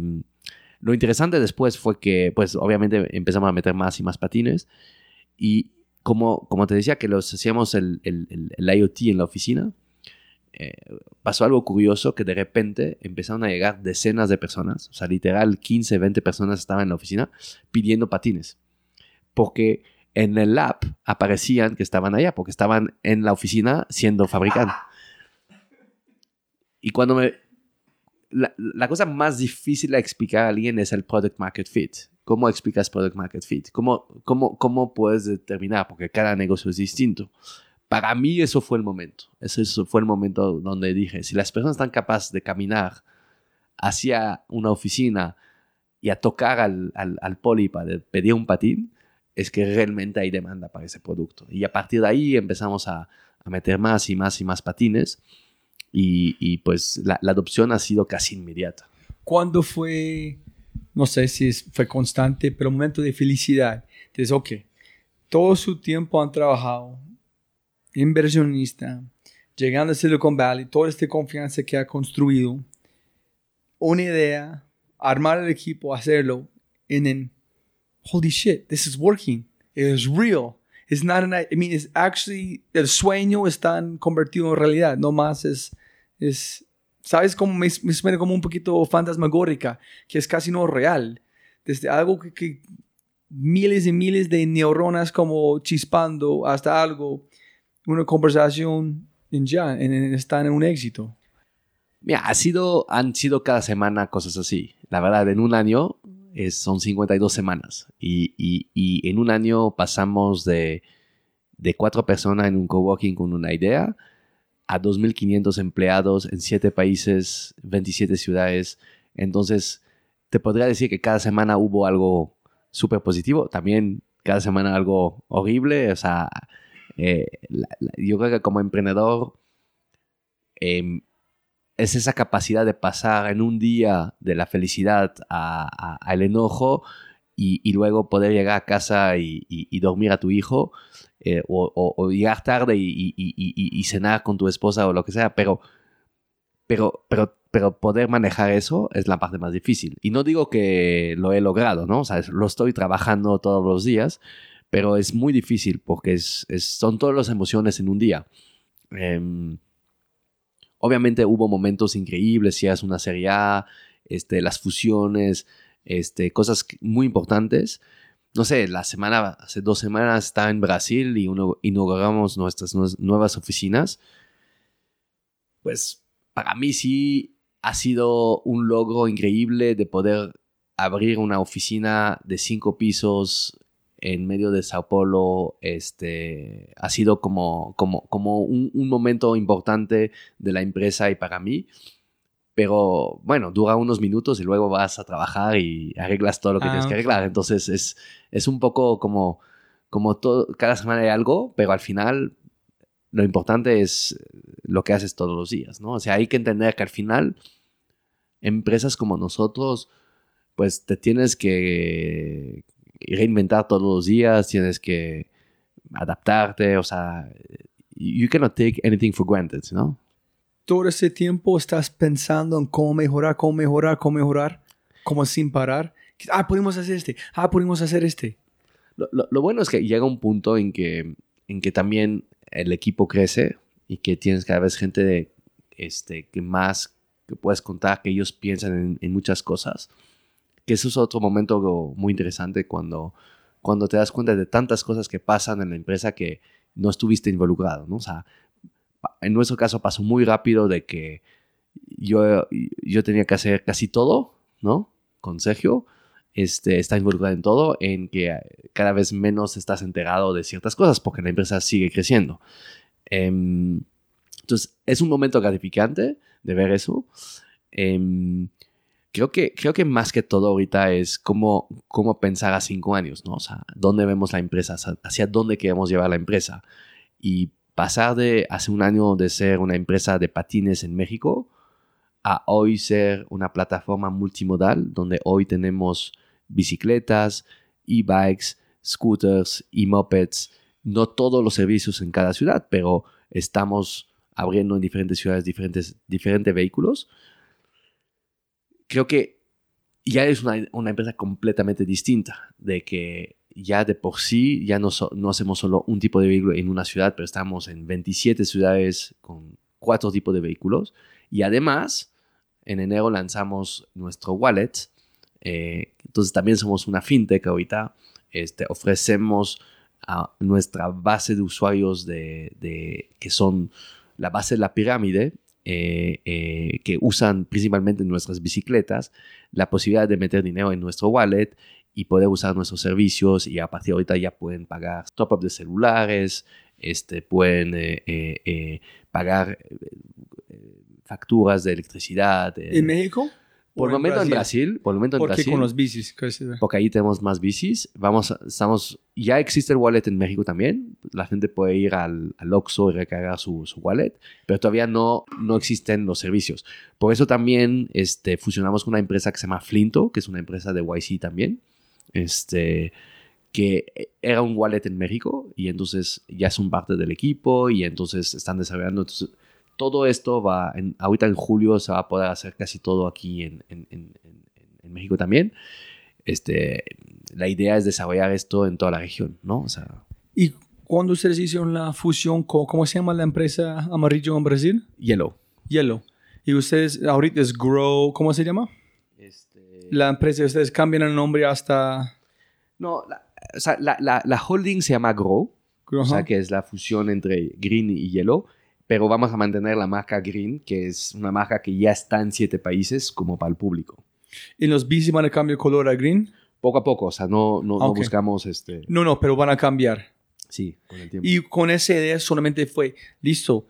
lo interesante después fue que, pues, obviamente empezamos a meter más y más patines y como, como te decía que los hacíamos el, el, el- el IoT en la oficina, eh, pasó algo curioso que de repente empezaron a llegar decenas de personas, o sea, literal 15, 20 personas estaban en la oficina pidiendo patines. Porque en el lab aparecían que estaban allá, porque estaban en la oficina siendo fabricados. Y cuando me... La, cosa más difícil de explicar a alguien es el product market fit. ¿Cómo explicas product market fit? ¿Cómo, cómo, cómo puedes determinar? Porque cada negocio es distinto. Para mí eso fue el momento. Ese fue el momento donde dije, si las personas están capaces de caminar hacia una oficina y a tocar al, al, al poli pedir un patín, es que realmente hay demanda para ese producto. Y a partir de ahí empezamos a, a meter más y más y más patines y, y pues la, la, adopción ha sido casi inmediata. ¿Cuándo fue, no sé si fue constante, pero un momento de felicidad? Entonces, ok, todo su tiempo han trabajado, inversionista, llegando a Silicon Valley, toda esta confianza que ha construido, una idea, armar el equipo, hacerlo, and then, holy shit, this is working. It is real. It's not an, I mean, it's actually, el sueño está convertido en realidad, no más es, es ¿sabes? Como me, me suena como un poquito fantasmagórica, que es casi no real. Desde algo que, que miles y miles de neuronas como chispando hasta algo, una conversación en ya, en, en, está en un éxito. Mira, ha sido, han sido cada semana cosas así. La verdad, en un año es, son 52 semanas. Y, y, y, en un año pasamos de, de cuatro personas en un coworking con una idea a 2.500 empleados en siete países, 27 ciudades. Entonces, te podría decir que cada semana hubo algo súper positivo. También cada semana algo horrible. O sea, eh, yo creo que como emprendedor eh, es esa capacidad de pasar en un día de la felicidad al enojo y, luego poder llegar a casa y, dormir a tu hijo eh, o, o, llegar tarde y, cenar con tu esposa o lo que sea, pero, pero, pero, pero poder manejar eso es la parte más difícil. Y no digo que lo he logrado, ¿no? Lo estoy trabajando todos los días, pero es muy difícil porque es, son todas las emociones en un día. Eh, obviamente hubo momentos increíbles, si es una serie A, este, las fusiones, este, cosas muy importantes. No sé, la semana, hace dos semanas estaba en Brasil y uno, inauguramos nuestras nuevas oficinas. Pues para mí sí ha sido un logro increíble de poder abrir una oficina de cinco pisos en medio de Sao Paulo, este, ha sido como, como, como un, un, momento importante de la empresa y para mí. Pero bueno, dura unos minutos y luego vas a trabajar y arreglas todo lo que ah, tienes que arreglar. Entonces es, es un poco como, como todo, cada semana hay algo, pero al final lo importante es lo que haces todos los días, ¿no? O sea, hay que entender que al final empresas como nosotros, pues te tienes que reinventar todos los días, tienes que adaptarte, o sea, you cannot take anything for granted, ¿no? Todo ese tiempo estás pensando en cómo mejorar, cómo mejorar, cómo mejorar, como sin parar. Ah, podemos hacer este, ah, podemos hacer este. Lo, lo, lo bueno es que llega un punto en que, en que también el equipo crece y que tienes cada vez gente de, este, que más que puedes contar, que ellos piensan en, en muchas cosas. Que eso es otro momento muy interesante cuando, cuando te das cuenta de tantas cosas que pasan en la empresa que no estuviste involucrado, ¿no? O sea, en nuestro caso pasó muy rápido de que yo, yo tenía que hacer casi todo, ¿no? Con Sergio, este, está involucrado en todo, en que cada vez menos estás enterado de ciertas cosas porque la empresa sigue creciendo. Em, entonces, es un momento gratificante de ver eso. Creo, que, creo que más que todo ahorita es cómo, cómo pensar a cinco años, ¿no? O sea, dónde vemos la empresa, hacia dónde queremos llevar la empresa. Y pasar de hace un año de ser una empresa de patines en México a hoy ser una plataforma multimodal donde hoy tenemos bicicletas, e-bikes, scooters y mopeds, no todos los servicios en cada ciudad, pero estamos abriendo en diferentes ciudades diferentes, diferentes vehículos. Creo que ya es una, una empresa completamente distinta, de que ya de por sí ya no, no hacemos solo un tipo de vehículo en una ciudad, pero estamos en 27 ciudades con cuatro tipos de vehículos. Y además, en enero lanzamos nuestro wallet. Eh, entonces también somos una fintech ahorita. Este, ofrecemos a nuestra base de usuarios de, que son la base de la pirámide, eh, eh, que usan principalmente nuestras bicicletas, la posibilidad de meter dinero en nuestro wallet y poder usar nuestros servicios y a partir de ahorita ya pueden pagar top-up de celulares, este, pueden eh, pagar facturas de electricidad. ¿En México? Por el momento en Brasil, por el momento en ¿Por Brasil. con los bicis? Porque ahí tenemos más bicis. Vamos, estamos, ya existe el wallet en México también. La gente puede ir al, al Oxxo y recargar su, su, wallet, pero todavía no, no existen los servicios. Por eso también este, fusionamos con una empresa que se llama Flinto, que es una empresa de YC también este, que era un wallet en México y entonces ya son parte del equipo y entonces están desarrollando. Entonces, todo esto va, en, ahorita en julio se va a poder hacer casi todo aquí en, en, en, en México también. Este, la idea es desarrollar esto en toda la región, ¿no? O sea, ¿Y cuando ustedes hicieron la fusión, cómo se llama la empresa amarillo en Brasil? Yellow. Yellow. Y ustedes ahorita es Grow, ¿cómo se llama? la empresa, ustedes cambian el nombre hasta... No, la, o sea, la, la, la, holding se llama Grow, o sea, que es la fusión entre Green y Yellow, pero vamos a mantener la marca Green, que es una marca que ya está en siete países como para el público. ¿Y los bici van a cambiar color a Green? Poco a poco, o sea, no, no, okay. no buscamos este... No, no, pero van a cambiar. Sí, con el tiempo. Y con esa idea solamente fue, listo,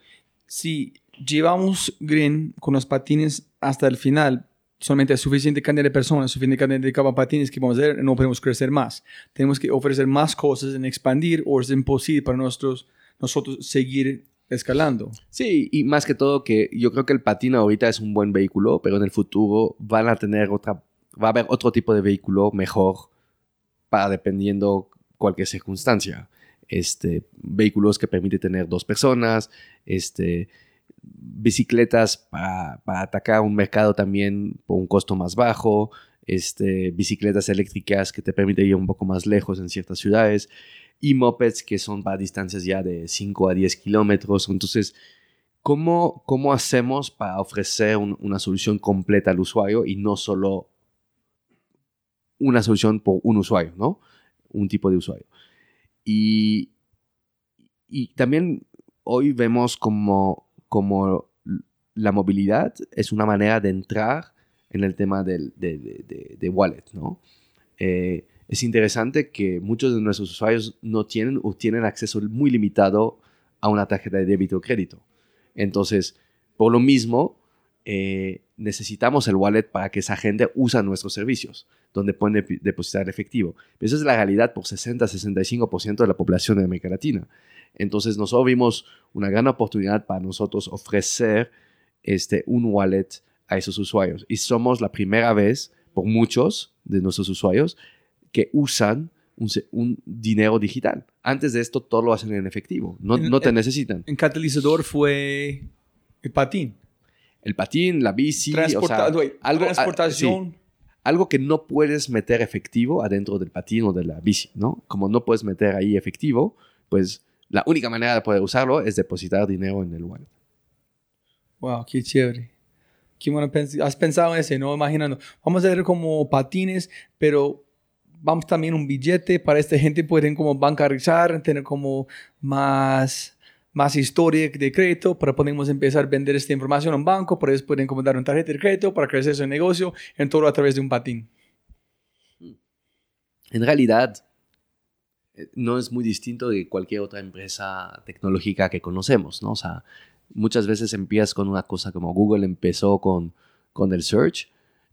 si llevamos Green con los patines hasta el final, solamente es suficiente cantidad de personas, suficiente cantidad de capapatines que vamos a hacer, no podemos crecer más. Tenemos que ofrecer más cosas en expandir o es imposible para nosotros, nosotros seguir escalando. Sí, y más que todo que yo creo que el patín ahorita es un buen vehículo, pero en el futuro van a tener otra, va a haber otro tipo de vehículo mejor para dependiendo cualquier circunstancia. Este, vehículos que permiten tener dos personas, este, bicicletas para, para, atacar un mercado también por un costo más bajo, este, bicicletas eléctricas que te permiten ir un poco más lejos en ciertas ciudades y mopeds que son para distancias ya de 5 a 10 kilómetros. Entonces, ¿cómo, ¿cómo hacemos para ofrecer un, una solución completa al usuario y no solo una solución por un usuario, ¿no? Un tipo de usuario. Y, y también hoy vemos como como la movilidad es una manera de entrar en el tema del, de, de, de, wallet, ¿no? Eh, es interesante que muchos de nuestros usuarios no tienen o tienen acceso muy limitado a una tarjeta de débito o crédito. Entonces, por lo mismo, eh, necesitamos el wallet para que esa gente use nuestros servicios, donde pueden depositar efectivo. Esa es la realidad por 60-65% de la población de América Latina. Entonces nosotros vimos una gran oportunidad para nosotros ofrecer este, un wallet a esos usuarios. Y somos la primera vez, por muchos de nuestros usuarios, que usan un, un dinero digital. Antes de esto, todo lo hacen en efectivo. No, en, no te en, necesitan. En catalizador fue el patín. El patín, la bici, Transporta o sea, algo, transportación. sí, algo que no puedes meter efectivo adentro del patín o de la bici, ¿no? Como no puedes meter ahí efectivo, pues la única manera de poder usarlo es depositar dinero en el wallet. Wow, qué chévere. Qué bueno has pensado en ese, ¿no? Imaginando, vamos a hacer como patines, pero vamos también un billete para esta gente pueden como bancarizar, tener como más más historia de crédito para podemos empezar a vender esta información a un banco, para ellos pueden como dar una tarjeta de crédito para crecer su negocio, en todo a través de un patín. En realidad, eh, no es muy distinto de cualquier otra empresa tecnológica que conocemos, ¿no? O sea, muchas veces empiezas con una cosa como Google empezó con, con el search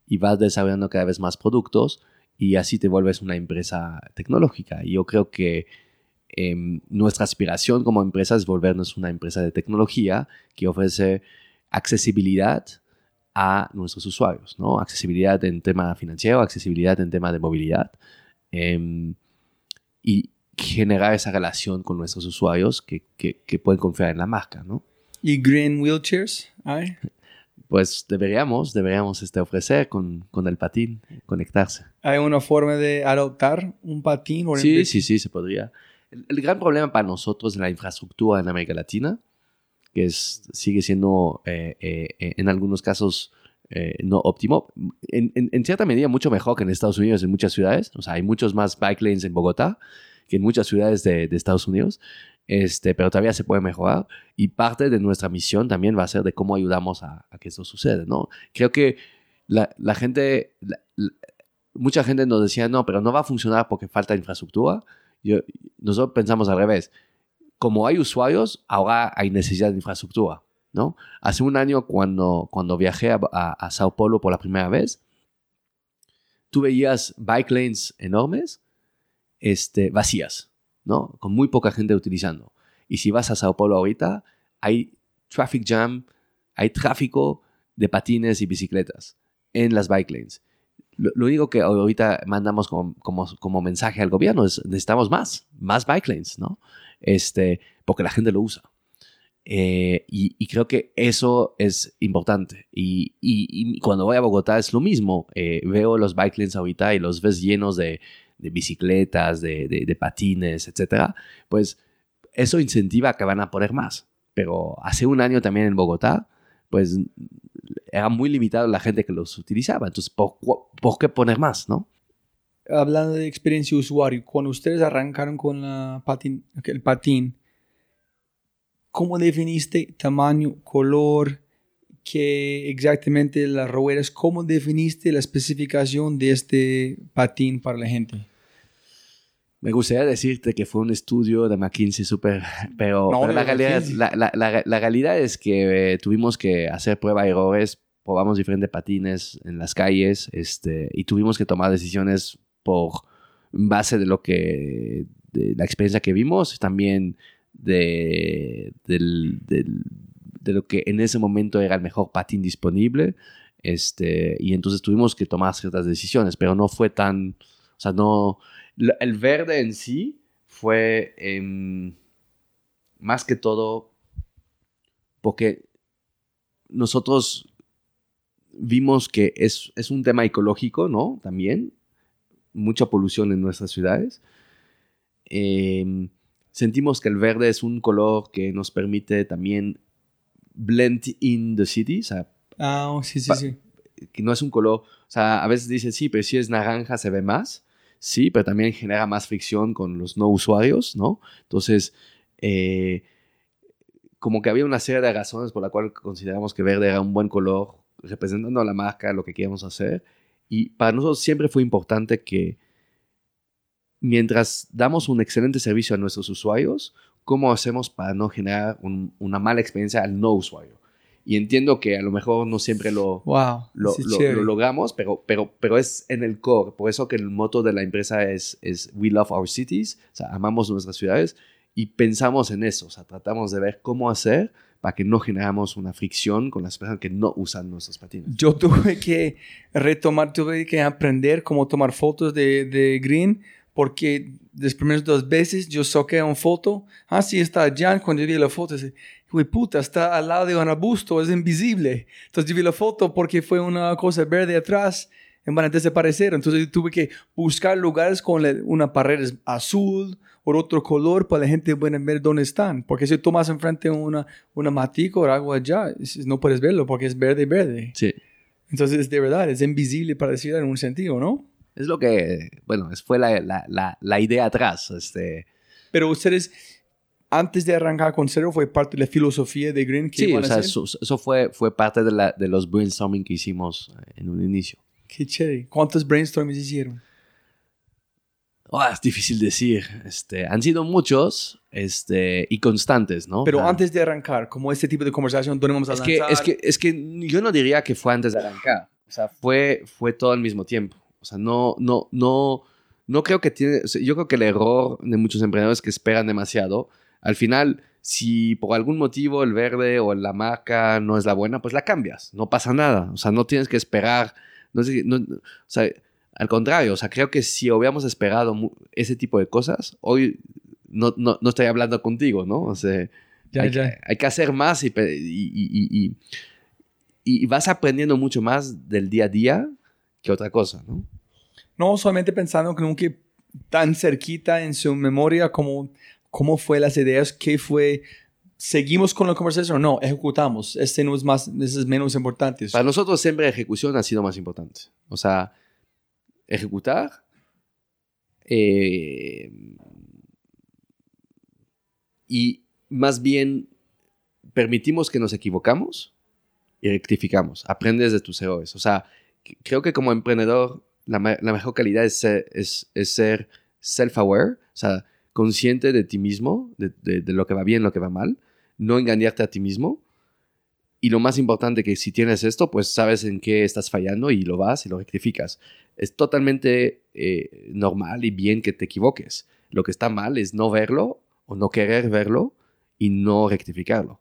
y vas desarrollando cada vez más productos y así te vuelves una empresa tecnológica. Y yo creo que em, nuestra aspiración como empresa es volvernos una empresa de tecnología que ofrece accesibilidad a nuestros usuarios, ¿no? Accesibilidad en tema financiero, accesibilidad en tema de movilidad em, y generar esa relación con nuestros usuarios que, que- que pueden confiar en la marca, ¿no? Y Green Wheelchairs, ¿ay? Pues deberíamos, deberíamos este, ofrecer con, con el patín, conectarse. ¿Hay una forma de adoptar un patín? o Sí, sí, sí, se podría. El, el gran problema para nosotros en la infraestructura en América Latina, que es, sigue siendo eh, eh, eh, en algunos casos eh, no óptimo, en, en- en cierta medida mucho mejor que en Estados Unidos en muchas ciudades. O sea, hay muchos más bike lanes en Bogotá que en muchas ciudades de, de Estados Unidos, este, pero todavía se puede mejorar. Y parte de nuestra misión también va a ser de cómo ayudamos a, a que esto suceda, ¿no? Creo que la, la gente, la- la- mucha gente nos decía, no, pero no va a funcionar porque falta infraestructura. Yo- nosotros pensamos al revés. Como hay usuarios, ahora hay necesidad de infraestructura, ¿no? Hace un año cuando, cuando viajé a, a- a Sao Paulo por la primera vez, tú veías bike lanes enormes, este, vacías, ¿no? Con muy poca gente utilizando. Y si vas a Sao Paulo ahorita, hay traffic jam, hay tráfico de patines y bicicletas en las bike lanes. Lo, lo único que ahorita mandamos como, como, mensaje al gobierno es necesitamos más, más bike lanes, ¿no? Este, porque la gente lo usa. Eh, y, creo que eso es importante. Y cuando voy a Bogotá es lo mismo. Eh, veo los bike lanes ahorita y los ves llenos de, de bicicletas, de, de- de patines, etcétera. Pues eso incentiva que van a poner más. Pero hace un año también en Bogotá, pues era muy limitado la gente que los utilizaba. Entonces, ¿por, qué poner más, no? Hablando de experiencia usuario, cuando ustedes arrancaron con la patín, el patín, ¿cómo definiste tamaño, color, qué exactamente las ruedas? ¿Cómo definiste la especificación de este patín para la gente? Me gustaría decirte que fue un estudio de McKinsey súper, [laughs] pero, No, pero de la, realidad, McKinsey. la, la- la- la realidad es que eh, tuvimos que hacer prueba de errores, probamos diferentes patines en las calles este, y tuvimos que tomar decisiones por base de lo que, de la experiencia que vimos, también de, del- del- de lo que en ese momento era el mejor patín disponible. Este, y entonces tuvimos que tomar ciertas decisiones, pero no fue tan, o sea, no, el verde en sí fue em, más que todo porque nosotros vimos que es, es un tema ecológico, ¿no? También, mucha polución en nuestras ciudades. Em, sentimos que el verde es un color que nos permite también blend in the city, o sea, Ah, oh, sí, sí, sí. que no es un color, o sea, a veces dicen, sí, pero si es naranja se ve más, sí, pero también genera más fricción con los no usuarios, ¿no? Entonces, eh, como que había una serie de razones por la cual consideramos que verde era un buen color, representando a la marca, lo que queríamos hacer, y para nosotros siempre fue importante que mientras damos un excelente servicio a nuestros usuarios, ¿cómo hacemos para no generar un- una mala experiencia al no usuario? Y entiendo que a lo mejor no siempre lo, Wow. lo, sí, lo- lo logramos, pero, pero, pero es en el core. Por eso que el moto de la empresa es, es We Love Our Cities, o sea, amamos nuestras ciudades y pensamos en eso, o sea, tratamos de ver cómo hacer para que no generamos una fricción con las personas que no usan nuestros patines. Yo tuve que retomar, tuve que aprender cómo tomar fotos de, de Green, porque las primeras dos veces yo saqué una foto, ah, sí, está Jan, cuando yo vi la foto, dije, güey, puta, está al lado de un arbusto, es invisible. Entonces yo vi la foto porque fue una cosa verde atrás, van a desaparecer. Entonces tuve que buscar lugares con la- una pared azul o otro color para la gente pueda ver dónde están. Porque si tomas enfrente una, una matica o algo allá, no puedes verlo porque es verde, verde. Sí. Entonces, de verdad, es invisible para ciudad en un sentido, ¿no? Es lo que, bueno, es- fue la, la, la, la idea atrás. Este, Pero ustedes, antes de arrancar con cero, fue parte de la filosofía de Green que sí, o sea, eso, eso fue, fue parte de, la, de los brainstorming que hicimos eh, en un inicio. Qué chévere. ¿Cuántos brainstorms hicieron? Ah, es difícil decir. Este, han sido muchos este, y constantes, ¿no? Pero sea, antes de arrancar, como este tipo de conversación, ¿dónde vamos a es que, lanzar? es, que, es que yo no diría que fue antes de arrancar. O sea, fue, fue todo al mismo tiempo. O sea, no, no, no, no creo que tiene. o sea, yo creo que el error de muchos emprendedores es que esperan demasiado. Al final, si por algún motivo el verde o la marca no es la buena, pues la cambias. No pasa nada. O sea, no tienes que esperar. No sé, no- no- o sea, al contrario, o sea, creo que si hubiéramos esperado ese tipo de cosas, hoy no, no, no estoy hablando contigo, ¿no? O sea, Ya, hay, ya. Hay que hacer más y- y- y- y vas aprendiendo mucho más del día a día que otra cosa, ¿no? No solamente pensando que nunca tan cerquita en su memoria como cómo fue las ideas, qué fue, seguimos con la conversación, no, ejecutamos, este no es más, este es menos importante. Para nosotros siempre ejecución ha sido más importante. O sea, ejecutar eh, y más bien permitimos que nos equivocamos y rectificamos. Aprendes de tus errores. O sea, creo que como emprendedor la, la mejor calidad es ser, es, ser self-aware, o sea, consciente de ti mismo, de, de- lo que va bien, lo que va mal, no engañarte a ti mismo. Y lo más importante que si tienes esto, pues sabes en qué estás fallando y lo vas y lo rectificas. Es totalmente eh, normal y bien que te equivoques. Lo que está mal es no verlo o no querer verlo y no rectificarlo.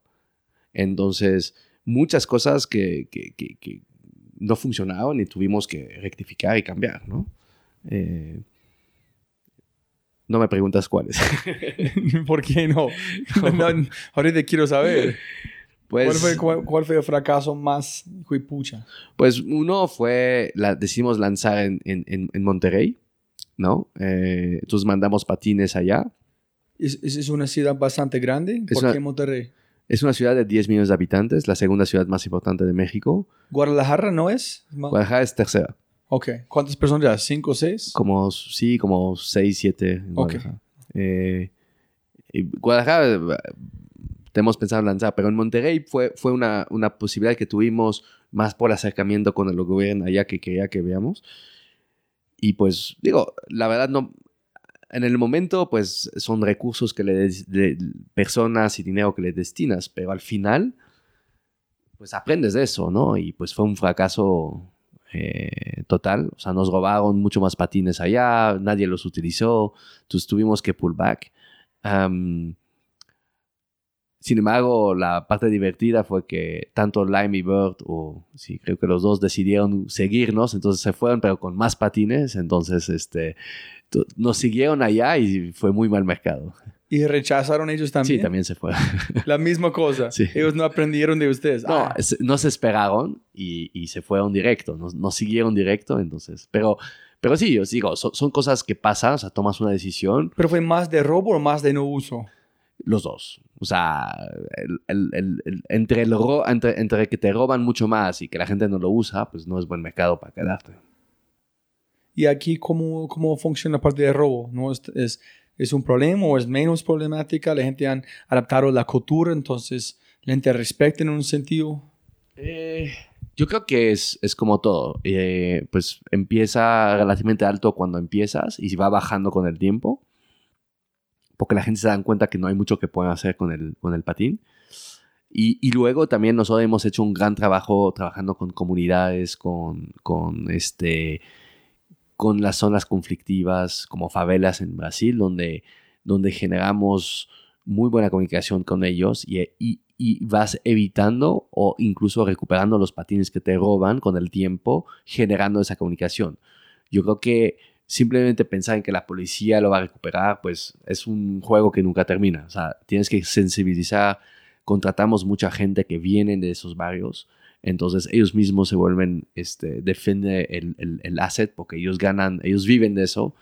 Entonces, muchas cosas que- que- que no funcionaban y tuvimos que rectificar y cambiar, ¿no? Eh, no me preguntas cuáles. [laughs] ¿Por qué [laughs] no? No, Ahorita quiero saber. Pues, ¿Cuál, fue, cuál, cuál fue el fracaso más pucha? Pues uno fue, la, decidimos lanzar en, en- en- Monterrey, ¿no? Eh, entonces mandamos patines allá. ¿Es, es es una ciudad bastante grande? Es ¿Por una- qué Monterrey? Es una ciudad de 10 millones de habitantes, la segunda ciudad más importante de México. ¿Guadalajara no es? Guadalajara es tercera. Ok. ¿Cuántas personas ya? ¿Cinco o seis? Como, sí, como 6, 7 en Ok. Guadalajara. Eh, y Guadalajara eh, tenemos pensado lanzar, pero en Monterrey fue, fue una, una posibilidad que tuvimos más por acercamiento con el gobierno allá que quería que veamos. Y pues, digo, la verdad no... En el momento, pues, son recursos que le, des- de personas y dinero que le destinas, pero al final, pues aprendes de eso, ¿no? Y pues fue un fracaso eh, total. O sea, nos robaron mucho más patines allá, nadie los utilizó, entonces tuvimos que pull back. Sin embargo, la parte divertida fue que tanto Lime y Bird, o sí, creo que los dos decidieron seguirnos, entonces se fueron, pero con más patines, entonces este, nos siguieron allá y fue muy mal mercado. ¿Y rechazaron ellos también? Sí, también se fue. [laughs] La misma cosa. Sí. Ellos no aprendieron de ustedes. No, Ah, no se esperaron y, y se fueron directo, nos, nos siguieron directo, entonces, pero, pero sí, os digo, son, son cosas que pasan, o sea, tomas una decisión, ¿Pero fue más de robo o más de no uso? Los dos. O sea, el- el- el- el- entre, el ro- entre, entre que te roban mucho más y que la gente no lo usa, pues no es buen mercado para quedarte. ¿Y aquí cómo, cómo funciona la parte de robo? ¿No es, es, es un problema o es menos problemática? La gente han adaptado la cultura, entonces la gente respeta en un sentido. Eh, yo creo que es, es como todo. Eh, pues empieza relativamente alto cuando empiezas y va bajando con el tiempo. Porque la gente se dan cuenta que no hay mucho que pueden hacer con el, con el patín. Y, y luego también nosotros hemos hecho un gran trabajo trabajando con comunidades, con, con, este, con las zonas conflictivas como favelas en Brasil, donde, donde generamos muy buena comunicación con ellos y- y vas evitando o incluso recuperando los patines que te roban con el tiempo, generando esa comunicación. Yo creo que simplemente pensar en que la policía lo va a recuperar, pues es un juego que nunca termina. O sea, tienes que sensibilizar. Contratamos mucha gente que viene de esos barrios. Entonces ellos mismos se vuelven, este, defiende el, el, el asset porque ellos ganan, ellos viven de eso.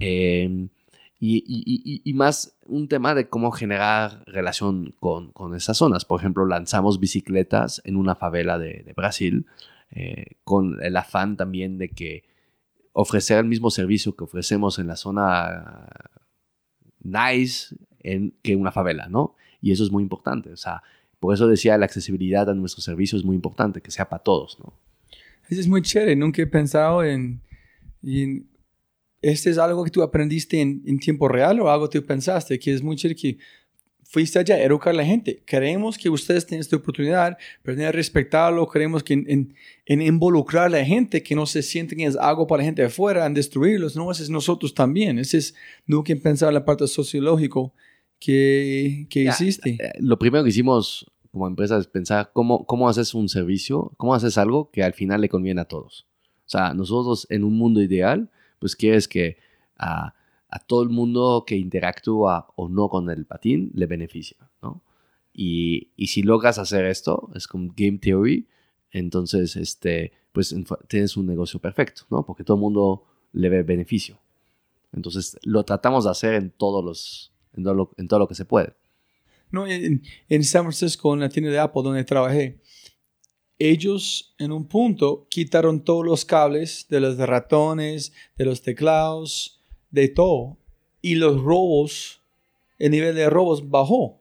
Eh, y, y, y, más un tema de cómo generar relación con, con esas zonas. Por ejemplo, lanzamos bicicletas en una favela de, de Brasil eh, con el afán también de que ofrecer el mismo servicio que ofrecemos en la zona nice en, que una favela, ¿no? Y eso es muy importante. O sea, por eso decía la accesibilidad a nuestro servicio es muy importante, que sea para todos, ¿no? Eso es muy chévere. Nunca he pensado en, en ¿este es algo que tú aprendiste en, en, tiempo real o algo que tú pensaste? Que es muy chévere que fuiste allá a educar a la gente. Queremos que ustedes tengan esta oportunidad, pero tienen que respetarlo. Queremos que en, en, involucrar a la gente, que no se sienten que es algo para la gente de afuera, en destruirlos. No, ese es nosotros también. Ese es he pensado en la parte sociológica que, que Ya, hiciste. eh, Lo primero que hicimos como empresa es pensar cómo, cómo haces un servicio, cómo haces algo que al final le conviene a todos. O sea, nosotros en un mundo ideal, pues quieres que a, a todo el mundo que interactúa o no con el patín le beneficia, ¿no? Y, y si logras hacer esto, es como game theory, entonces, este, pues en- tienes un negocio perfecto, ¿no? Porque todo el mundo le ve beneficio. Entonces, lo tratamos de hacer en todos los, en todo lo, en todo lo que se puede. No, en, en San Francisco, en la tienda de Apple donde trabajé, ellos en un punto quitaron todos los cables de los ratones, de los teclados, de todo. Y los robos, el nivel de robos bajó.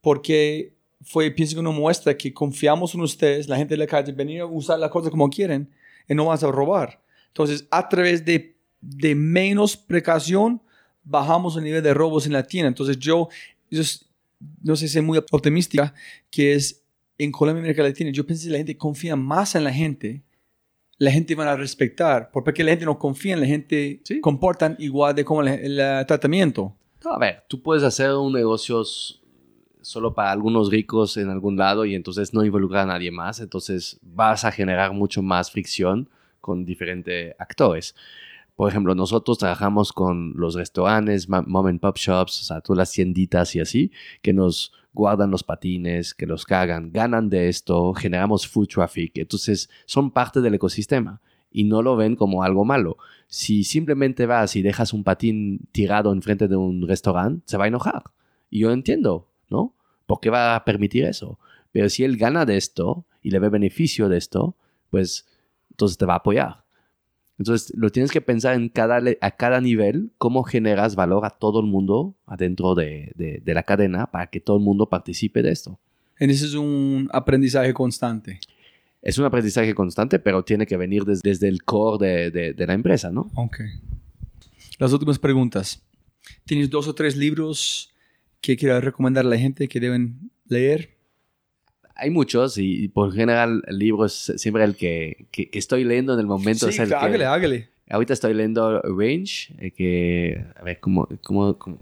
Porque fue, pienso que una muestra que confiamos en ustedes, la gente de la calle, venir a usar las cosas como quieren y no vas a robar. Entonces, a través de, de menos precaución, bajamos el nivel de robos en la tienda. Entonces, yo, yo no sé si soy muy optimista, que es en Colombia y América Latina, yo pensé que la gente confía más en la gente, la gente van a respetar, porque la gente no confía en la gente, Sí. comportan igual de como el, el tratamiento. No, a ver, tú puedes hacer un negocio solo para algunos ricos en algún lado y entonces no involucrar a nadie más, entonces vas a generar mucho más fricción con diferentes actores. Por ejemplo, nosotros trabajamos con los restaurantes, mom and pop shops, o sea, todas las tienditas y así, que nos guardan los patines, que los cagan, ganan de esto, generamos food traffic, entonces son parte del ecosistema y no lo ven como algo malo. Si simplemente vas y dejas un patín tirado enfrente de un restaurante, se va a enojar. Y yo entiendo, ¿no? ¿Por qué va a permitir eso? Pero si él gana de esto y le ve beneficio de esto, pues entonces te va a apoyar. Entonces lo tienes que pensar en cada, a cada nivel, cómo generas valor a todo el mundo adentro de, de- de la cadena para que todo el mundo participe de esto. Ese es un aprendizaje constante. Es un aprendizaje constante, pero tiene que venir des- desde el core de la empresa, ¿no? Ok. Las últimas preguntas. ¿Tienes dos o tres libros que quieras recomendar a la gente que deben leer? Hay muchos y, y por general el libro es siempre el que, que- que estoy leyendo en el momento. es el que- hágale, hágale. Ahorita estoy leyendo Range, eh, que, a ver, ¿cómo, cómo, cómo?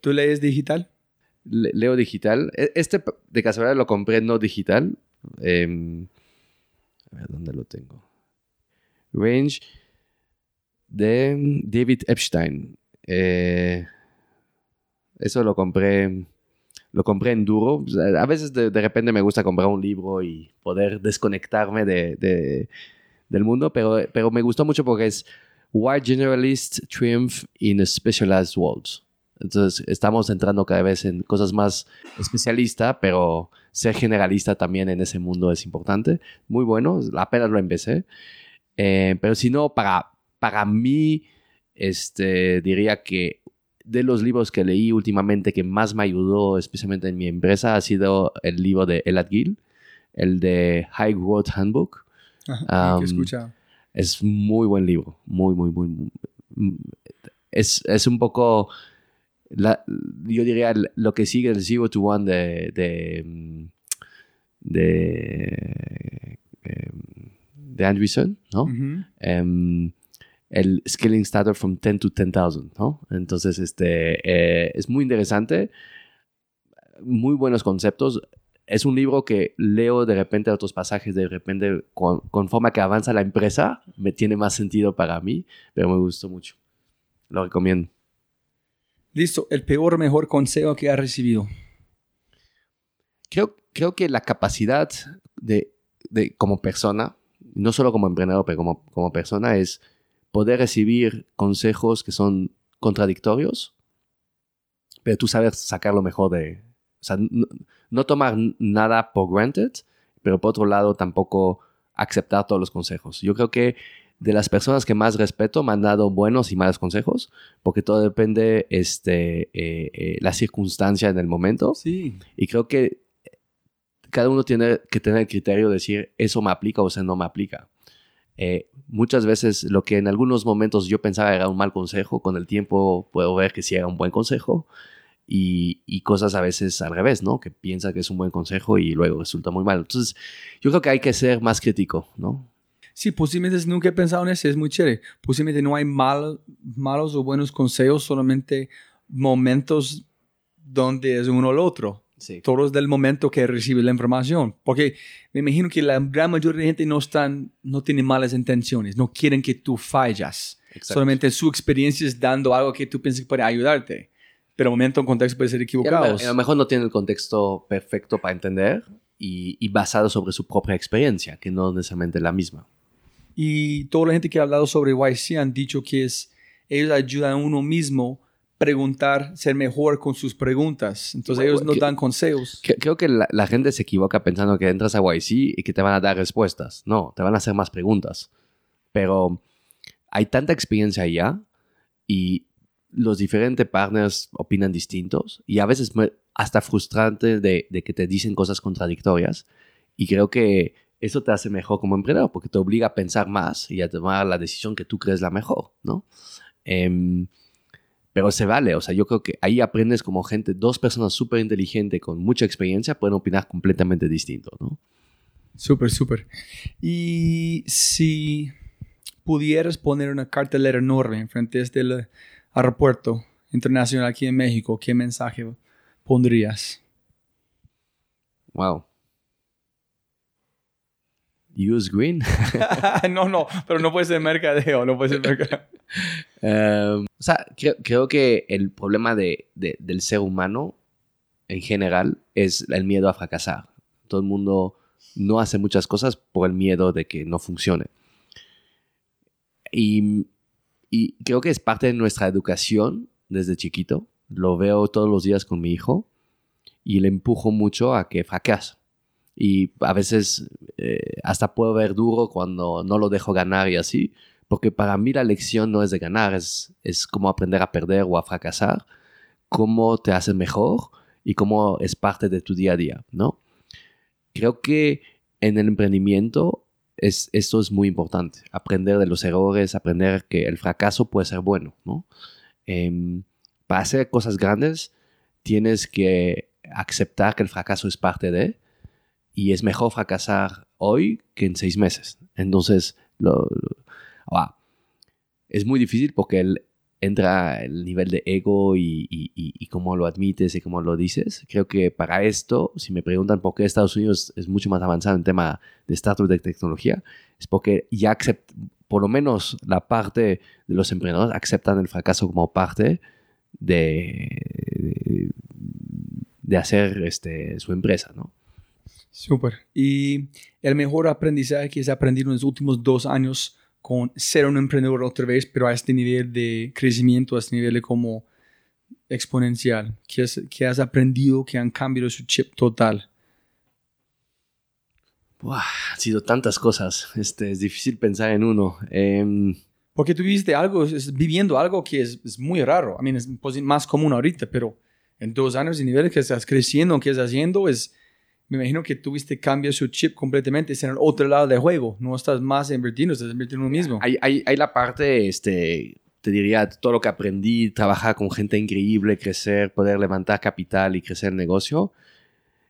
¿Tú lees digital? Le- leo digital? E- Este de casualidad lo compré no digital. Em, a ver, ¿dónde lo tengo? Range de David Epstein. Eh, eso lo compré, lo compré en duro. A veces de, repente me gusta comprar un libro y poder desconectarme de, de- del mundo, pero, pero me gustó mucho porque es Why Generalists Triumph in Specialized Worlds. Entonces estamos entrando cada vez en cosas más especialistas, pero ser generalista también en ese mundo es importante. Muy bueno, apenas lo empecé. Eh, pero si no, para, para mí, este, diría que de los libros que leí últimamente que más me ayudó, especialmente en mi empresa, ha sido el libro de Elad Gil, el de High Growth Handbook. Ajá, Um, que. Es muy buen libro, muy, muy, muy. muy- es, es un poco, la- yo diría, lo que sigue el Zero to One de, de, de, em, de Andreessen, ¿no? El Scaling Starter from 10 to 10,000, ¿no? Entonces, este, eh, es muy interesante, muy buenos conceptos. Es un libro que leo de repente otros pasajes, de repente, con, conforme que avanza la empresa, me tiene más sentido para mí, pero me gustó mucho. Lo recomiendo. Listo, el peor o mejor consejo que has recibido. creo, creo que la capacidad de, de, como persona, no solo como emprendedor, pero como, como persona, es poder recibir consejos que son contradictorios, pero tú sabes sacar lo mejor de... O sea, no, no tomar nada por granted, pero por otro lado tampoco aceptar todos los consejos. Yo creo que de las personas que más respeto me han dado buenos y malos consejos, porque todo depende este, eh, eh, la circunstancia en el momento. Sí. Y creo que cada uno tiene que tener el criterio de decir, eso me aplica o eso no me aplica. Eh, muchas veces lo que en algunos momentos yo pensaba era un mal consejo, con el tiempo puedo ver que sí era un buen consejo. Y, cosas a veces al revés, ¿no? Que piensa que es un buen consejo y luego resulta muy mal. Entonces, yo creo que hay que ser más crítico, ¿no? Sí, posiblemente nunca he pensado en eso, es muy chévere. Posiblemente no hay mal, malos o buenos consejos, solamente momentos donde es uno o el otro. Sí. Todos del momento que recibe la información. Porque me imagino que la gran mayoría de gente no, están, no tiene malas intenciones, no quieren que tú fallas. Exacto. Solamente su experiencia es dando algo que tú piensas que puede ayudarte. Pero momento en contexto puede ser Y a, a lo mejor no tiene el contexto perfecto para entender y, y basado sobre su propia experiencia, que no necesariamente la misma. Y toda la gente que ha hablado sobre YC han dicho que es, ellos ayudan a uno mismo preguntar, ser mejor con sus preguntas. Entonces Bueno, ellos no que- dan consejos. Que- Creo que la, la gente se equivoca pensando que entras a YC y que te van a dar respuestas. No, te van a hacer más preguntas. Pero hay tanta experiencia ya y los diferentes partners opinan distintos y a veces hasta frustrante de, de que te dicen cosas contradictorias. Y creo que eso te hace mejor como emprendedor porque te obliga a pensar más y a tomar la decisión que tú crees la mejor, ¿no? Em, pero se vale, o sea, yo creo que ahí aprendes como gente, dos personas súper inteligentes con mucha experiencia pueden opinar completamente distinto, ¿no? Súper, súper. Y si pudieras poner una cartelera enorme enfrente del aeropuerto internacional aquí en México, ¿qué mensaje pondrías? Wow. Use green. [laughs] no, no, pero no puede ser mercadeo, no puede ser mercadeo. [laughs] Em, o sea, creo, que el problema de, de- del ser humano en general es el miedo a fracasar. Todo el mundo no hace muchas cosas por el miedo de que no funcione. Y, y creo que es parte de nuestra educación desde chiquito. Lo veo todos los días con mi hijo y le empujo mucho a que fracase. Y a veces eh, hasta puedo ver duro cuando no lo dejo ganar y así, porque para mí la lección no es de ganar, es, es cómo aprender a perder o a fracasar, cómo te hace mejor y cómo es parte de tu día a día, ¿no? Creo que en el emprendimiento es, esto es muy importante, aprender de los errores, aprender que el fracaso puede ser bueno, ¿no? Em, para hacer cosas grandes tienes que aceptar que el fracaso es parte de, y es mejor fracasar hoy que en seis meses. Entonces, lo, lo- ah, es muy difícil porque el- entra el nivel de ego y, y, y- y cómo lo admites y cómo lo dices. Creo que para esto, si me preguntan por qué Estados Unidos es mucho más avanzado en tema de startup de tecnología, es porque ya accept, por lo menos la parte de los emprendedores aceptan el fracaso como parte de, de, de hacer este, su empresa, ¿no? Súper. Y el mejor aprendizaje que has aprendido en los últimos dos años con ser un emprendedor otra vez, pero a este nivel de crecimiento, a este nivel de como exponencial. ¿Qué has, qué has aprendido que han cambiado su chip total? Buah, han sido tantas cosas. Este, es difícil pensar en uno. Em, Porque tú viviste algo, es- viviendo algo que es, es muy raro. I mean, es pues, más común ahorita, pero en dos años de nivel que estás creciendo, que estás haciendo, es, me imagino que tuviste cambia su chip completamente, es en el otro lado del juego. No estás más invirtiendo, estás invirtiendo en uno mismo. hay, hay, hay la parte, este, te diría, todo lo que aprendí, trabajar con gente increíble, crecer, poder levantar capital y crecer el negocio.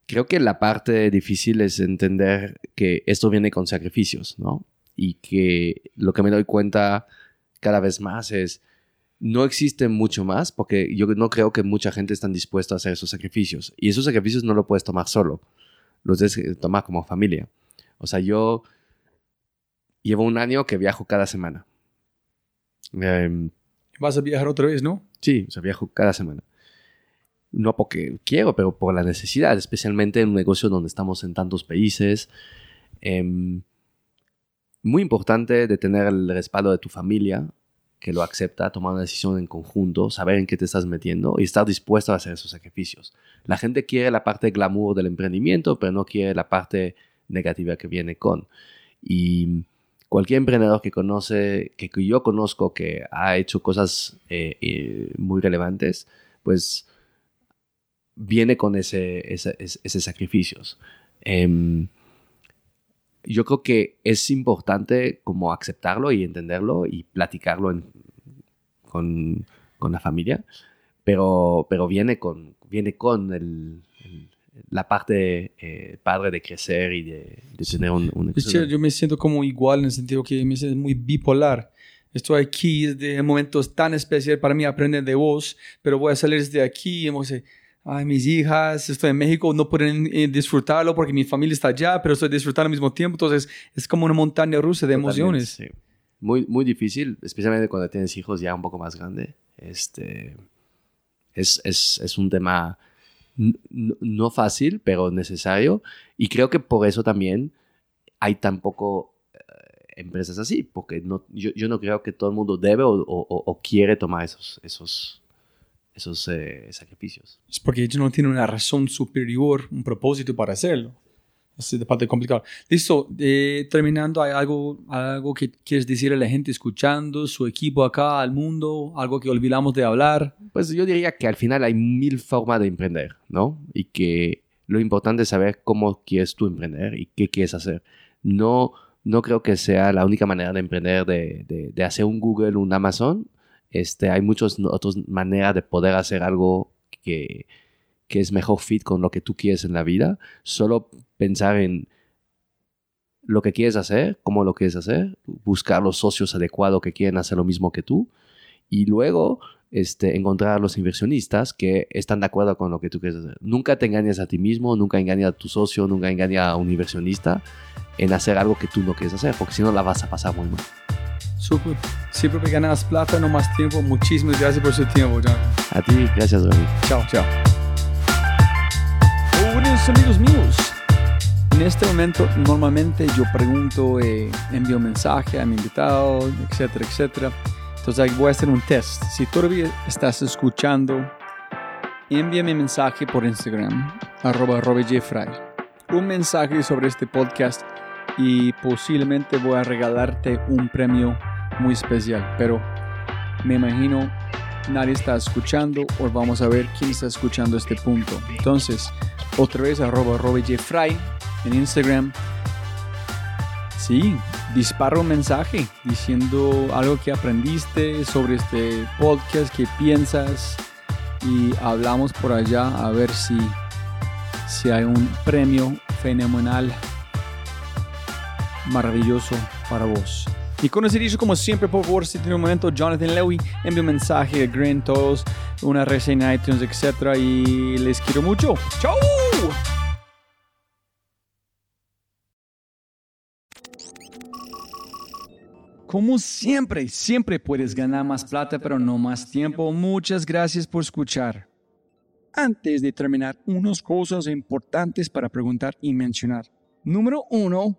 Creo que la parte difícil es entender que esto viene con sacrificios, ¿no? Y que lo que me doy cuenta cada vez más es, no existe mucho más porque yo no creo que mucha gente esté dispuesta a hacer esos sacrificios. Y esos sacrificios no lo puedes tomar solo, los debes eh, tomar como familia. O sea, yo llevo un año que viajo cada semana. Em, Vas a viajar otra vez, ¿no? sí, o sea, viajo cada semana. no porque quiero, pero por la necesidad, especialmente en un negocio donde estamos en tantos países. Em, muy importante de tener el respaldo de tu familia, que lo acepta, tomar una decisión en conjunto, saber en qué te estás metiendo y estar dispuesto a hacer esos sacrificios. La gente quiere la parte glamour del emprendimiento, pero no quiere la parte negativa que viene con. Y cualquier emprendedor que conoce, que yo conozco, que ha hecho cosas eh, eh, muy relevantes, pues viene con ese, ese, sacrificios. Em, yo creo que es importante como aceptarlo y entenderlo y platicarlo con, la familia, pero, pero viene con, viene con el, la parte eh, padre de crecer y de, tener un... un yo me siento como igual en el sentido que me siento muy bipolar. Estoy aquí de momentos tan especiales para mí aprender de vos, pero voy a salir de aquí y decir, ay, mis hijas, estoy en México, no pueden eh, disfrutarlo porque mi familia está allá, pero estoy disfrutando al mismo tiempo. Entonces, es como una montaña rusa de emociones. Muy, muy difícil, especialmente cuando tienes hijos ya un poco más grandes. Este, es, es, es un tema no fácil, pero necesario. Y creo que por eso también hay tan poco eh, empresas así, porque no, yo, yo, no creo que todo el mundo debe o, o, quiere tomar esos, esos, esos eh, sacrificios. Es porque ellos no tienen una razón superior, un propósito para hacerlo. Es de parte complicado. Listo, eh, terminando, ¿hay algo, algo que quieres decir a la gente escuchando, su equipo acá, al mundo, algo que olvidamos de hablar? Pues yo diría que al final hay mil formas de emprender, ¿no? Y que lo importante es saber cómo quieres tú emprender y qué quieres hacer. No, no creo que sea la única manera de emprender, de, de, de hacer un Google, un Amazon. Este, hay muchas otras maneras de poder hacer algo que, es mejor fit con lo que tú quieres en la vida. Solo pensar en lo que quieres hacer, cómo lo quieres hacer, buscar los socios adecuados que quieren hacer lo mismo que tú y luego este, encontrar a los inversionistas que están de acuerdo con lo que tú quieres hacer. Nunca te engañes a ti mismo, nunca engañes a tu socio, nunca engañes a un inversionista en hacer algo que tú no quieres hacer, porque si no la vas a pasar muy mal. Súper. Siempre me ganas plata, no más tiempo. Muchísimas gracias por su tiempo, John. A ti, gracias, David. Chao, chao. Buenos amigos míos. En este momento, normalmente yo pregunto, eh, envío mensaje a mi invitado, etcétera, etcétera. Entonces voy a hacer un test. Si todavía estás escuchando, envíame mensaje por Instagram, arroba Jeffrey. Un mensaje sobre este podcast y posiblemente voy a regalarte un premio muy especial. Pero me imagino nadie está escuchando o vamos a ver quién está escuchando este punto. Entonces, otra vez arroba Jeffrey en Instagram. Sí, dispara un mensaje diciendo algo que aprendiste sobre este podcast, que piensas y hablamos por allá a ver si, si hay un premio fenomenal, maravilloso para vos. Y con ese como siempre, por favor, si tiene un momento, Jonathan Lewis, envíe un mensaje a Green, todos, una reseña iTunes, etc. Y les quiero mucho. ¡Chao! Como siempre, siempre puedes ganar más plata, pero no más tiempo. Muchas gracias por escuchar. Antes de terminar, unas cosas importantes para preguntar y mencionar. Número uno,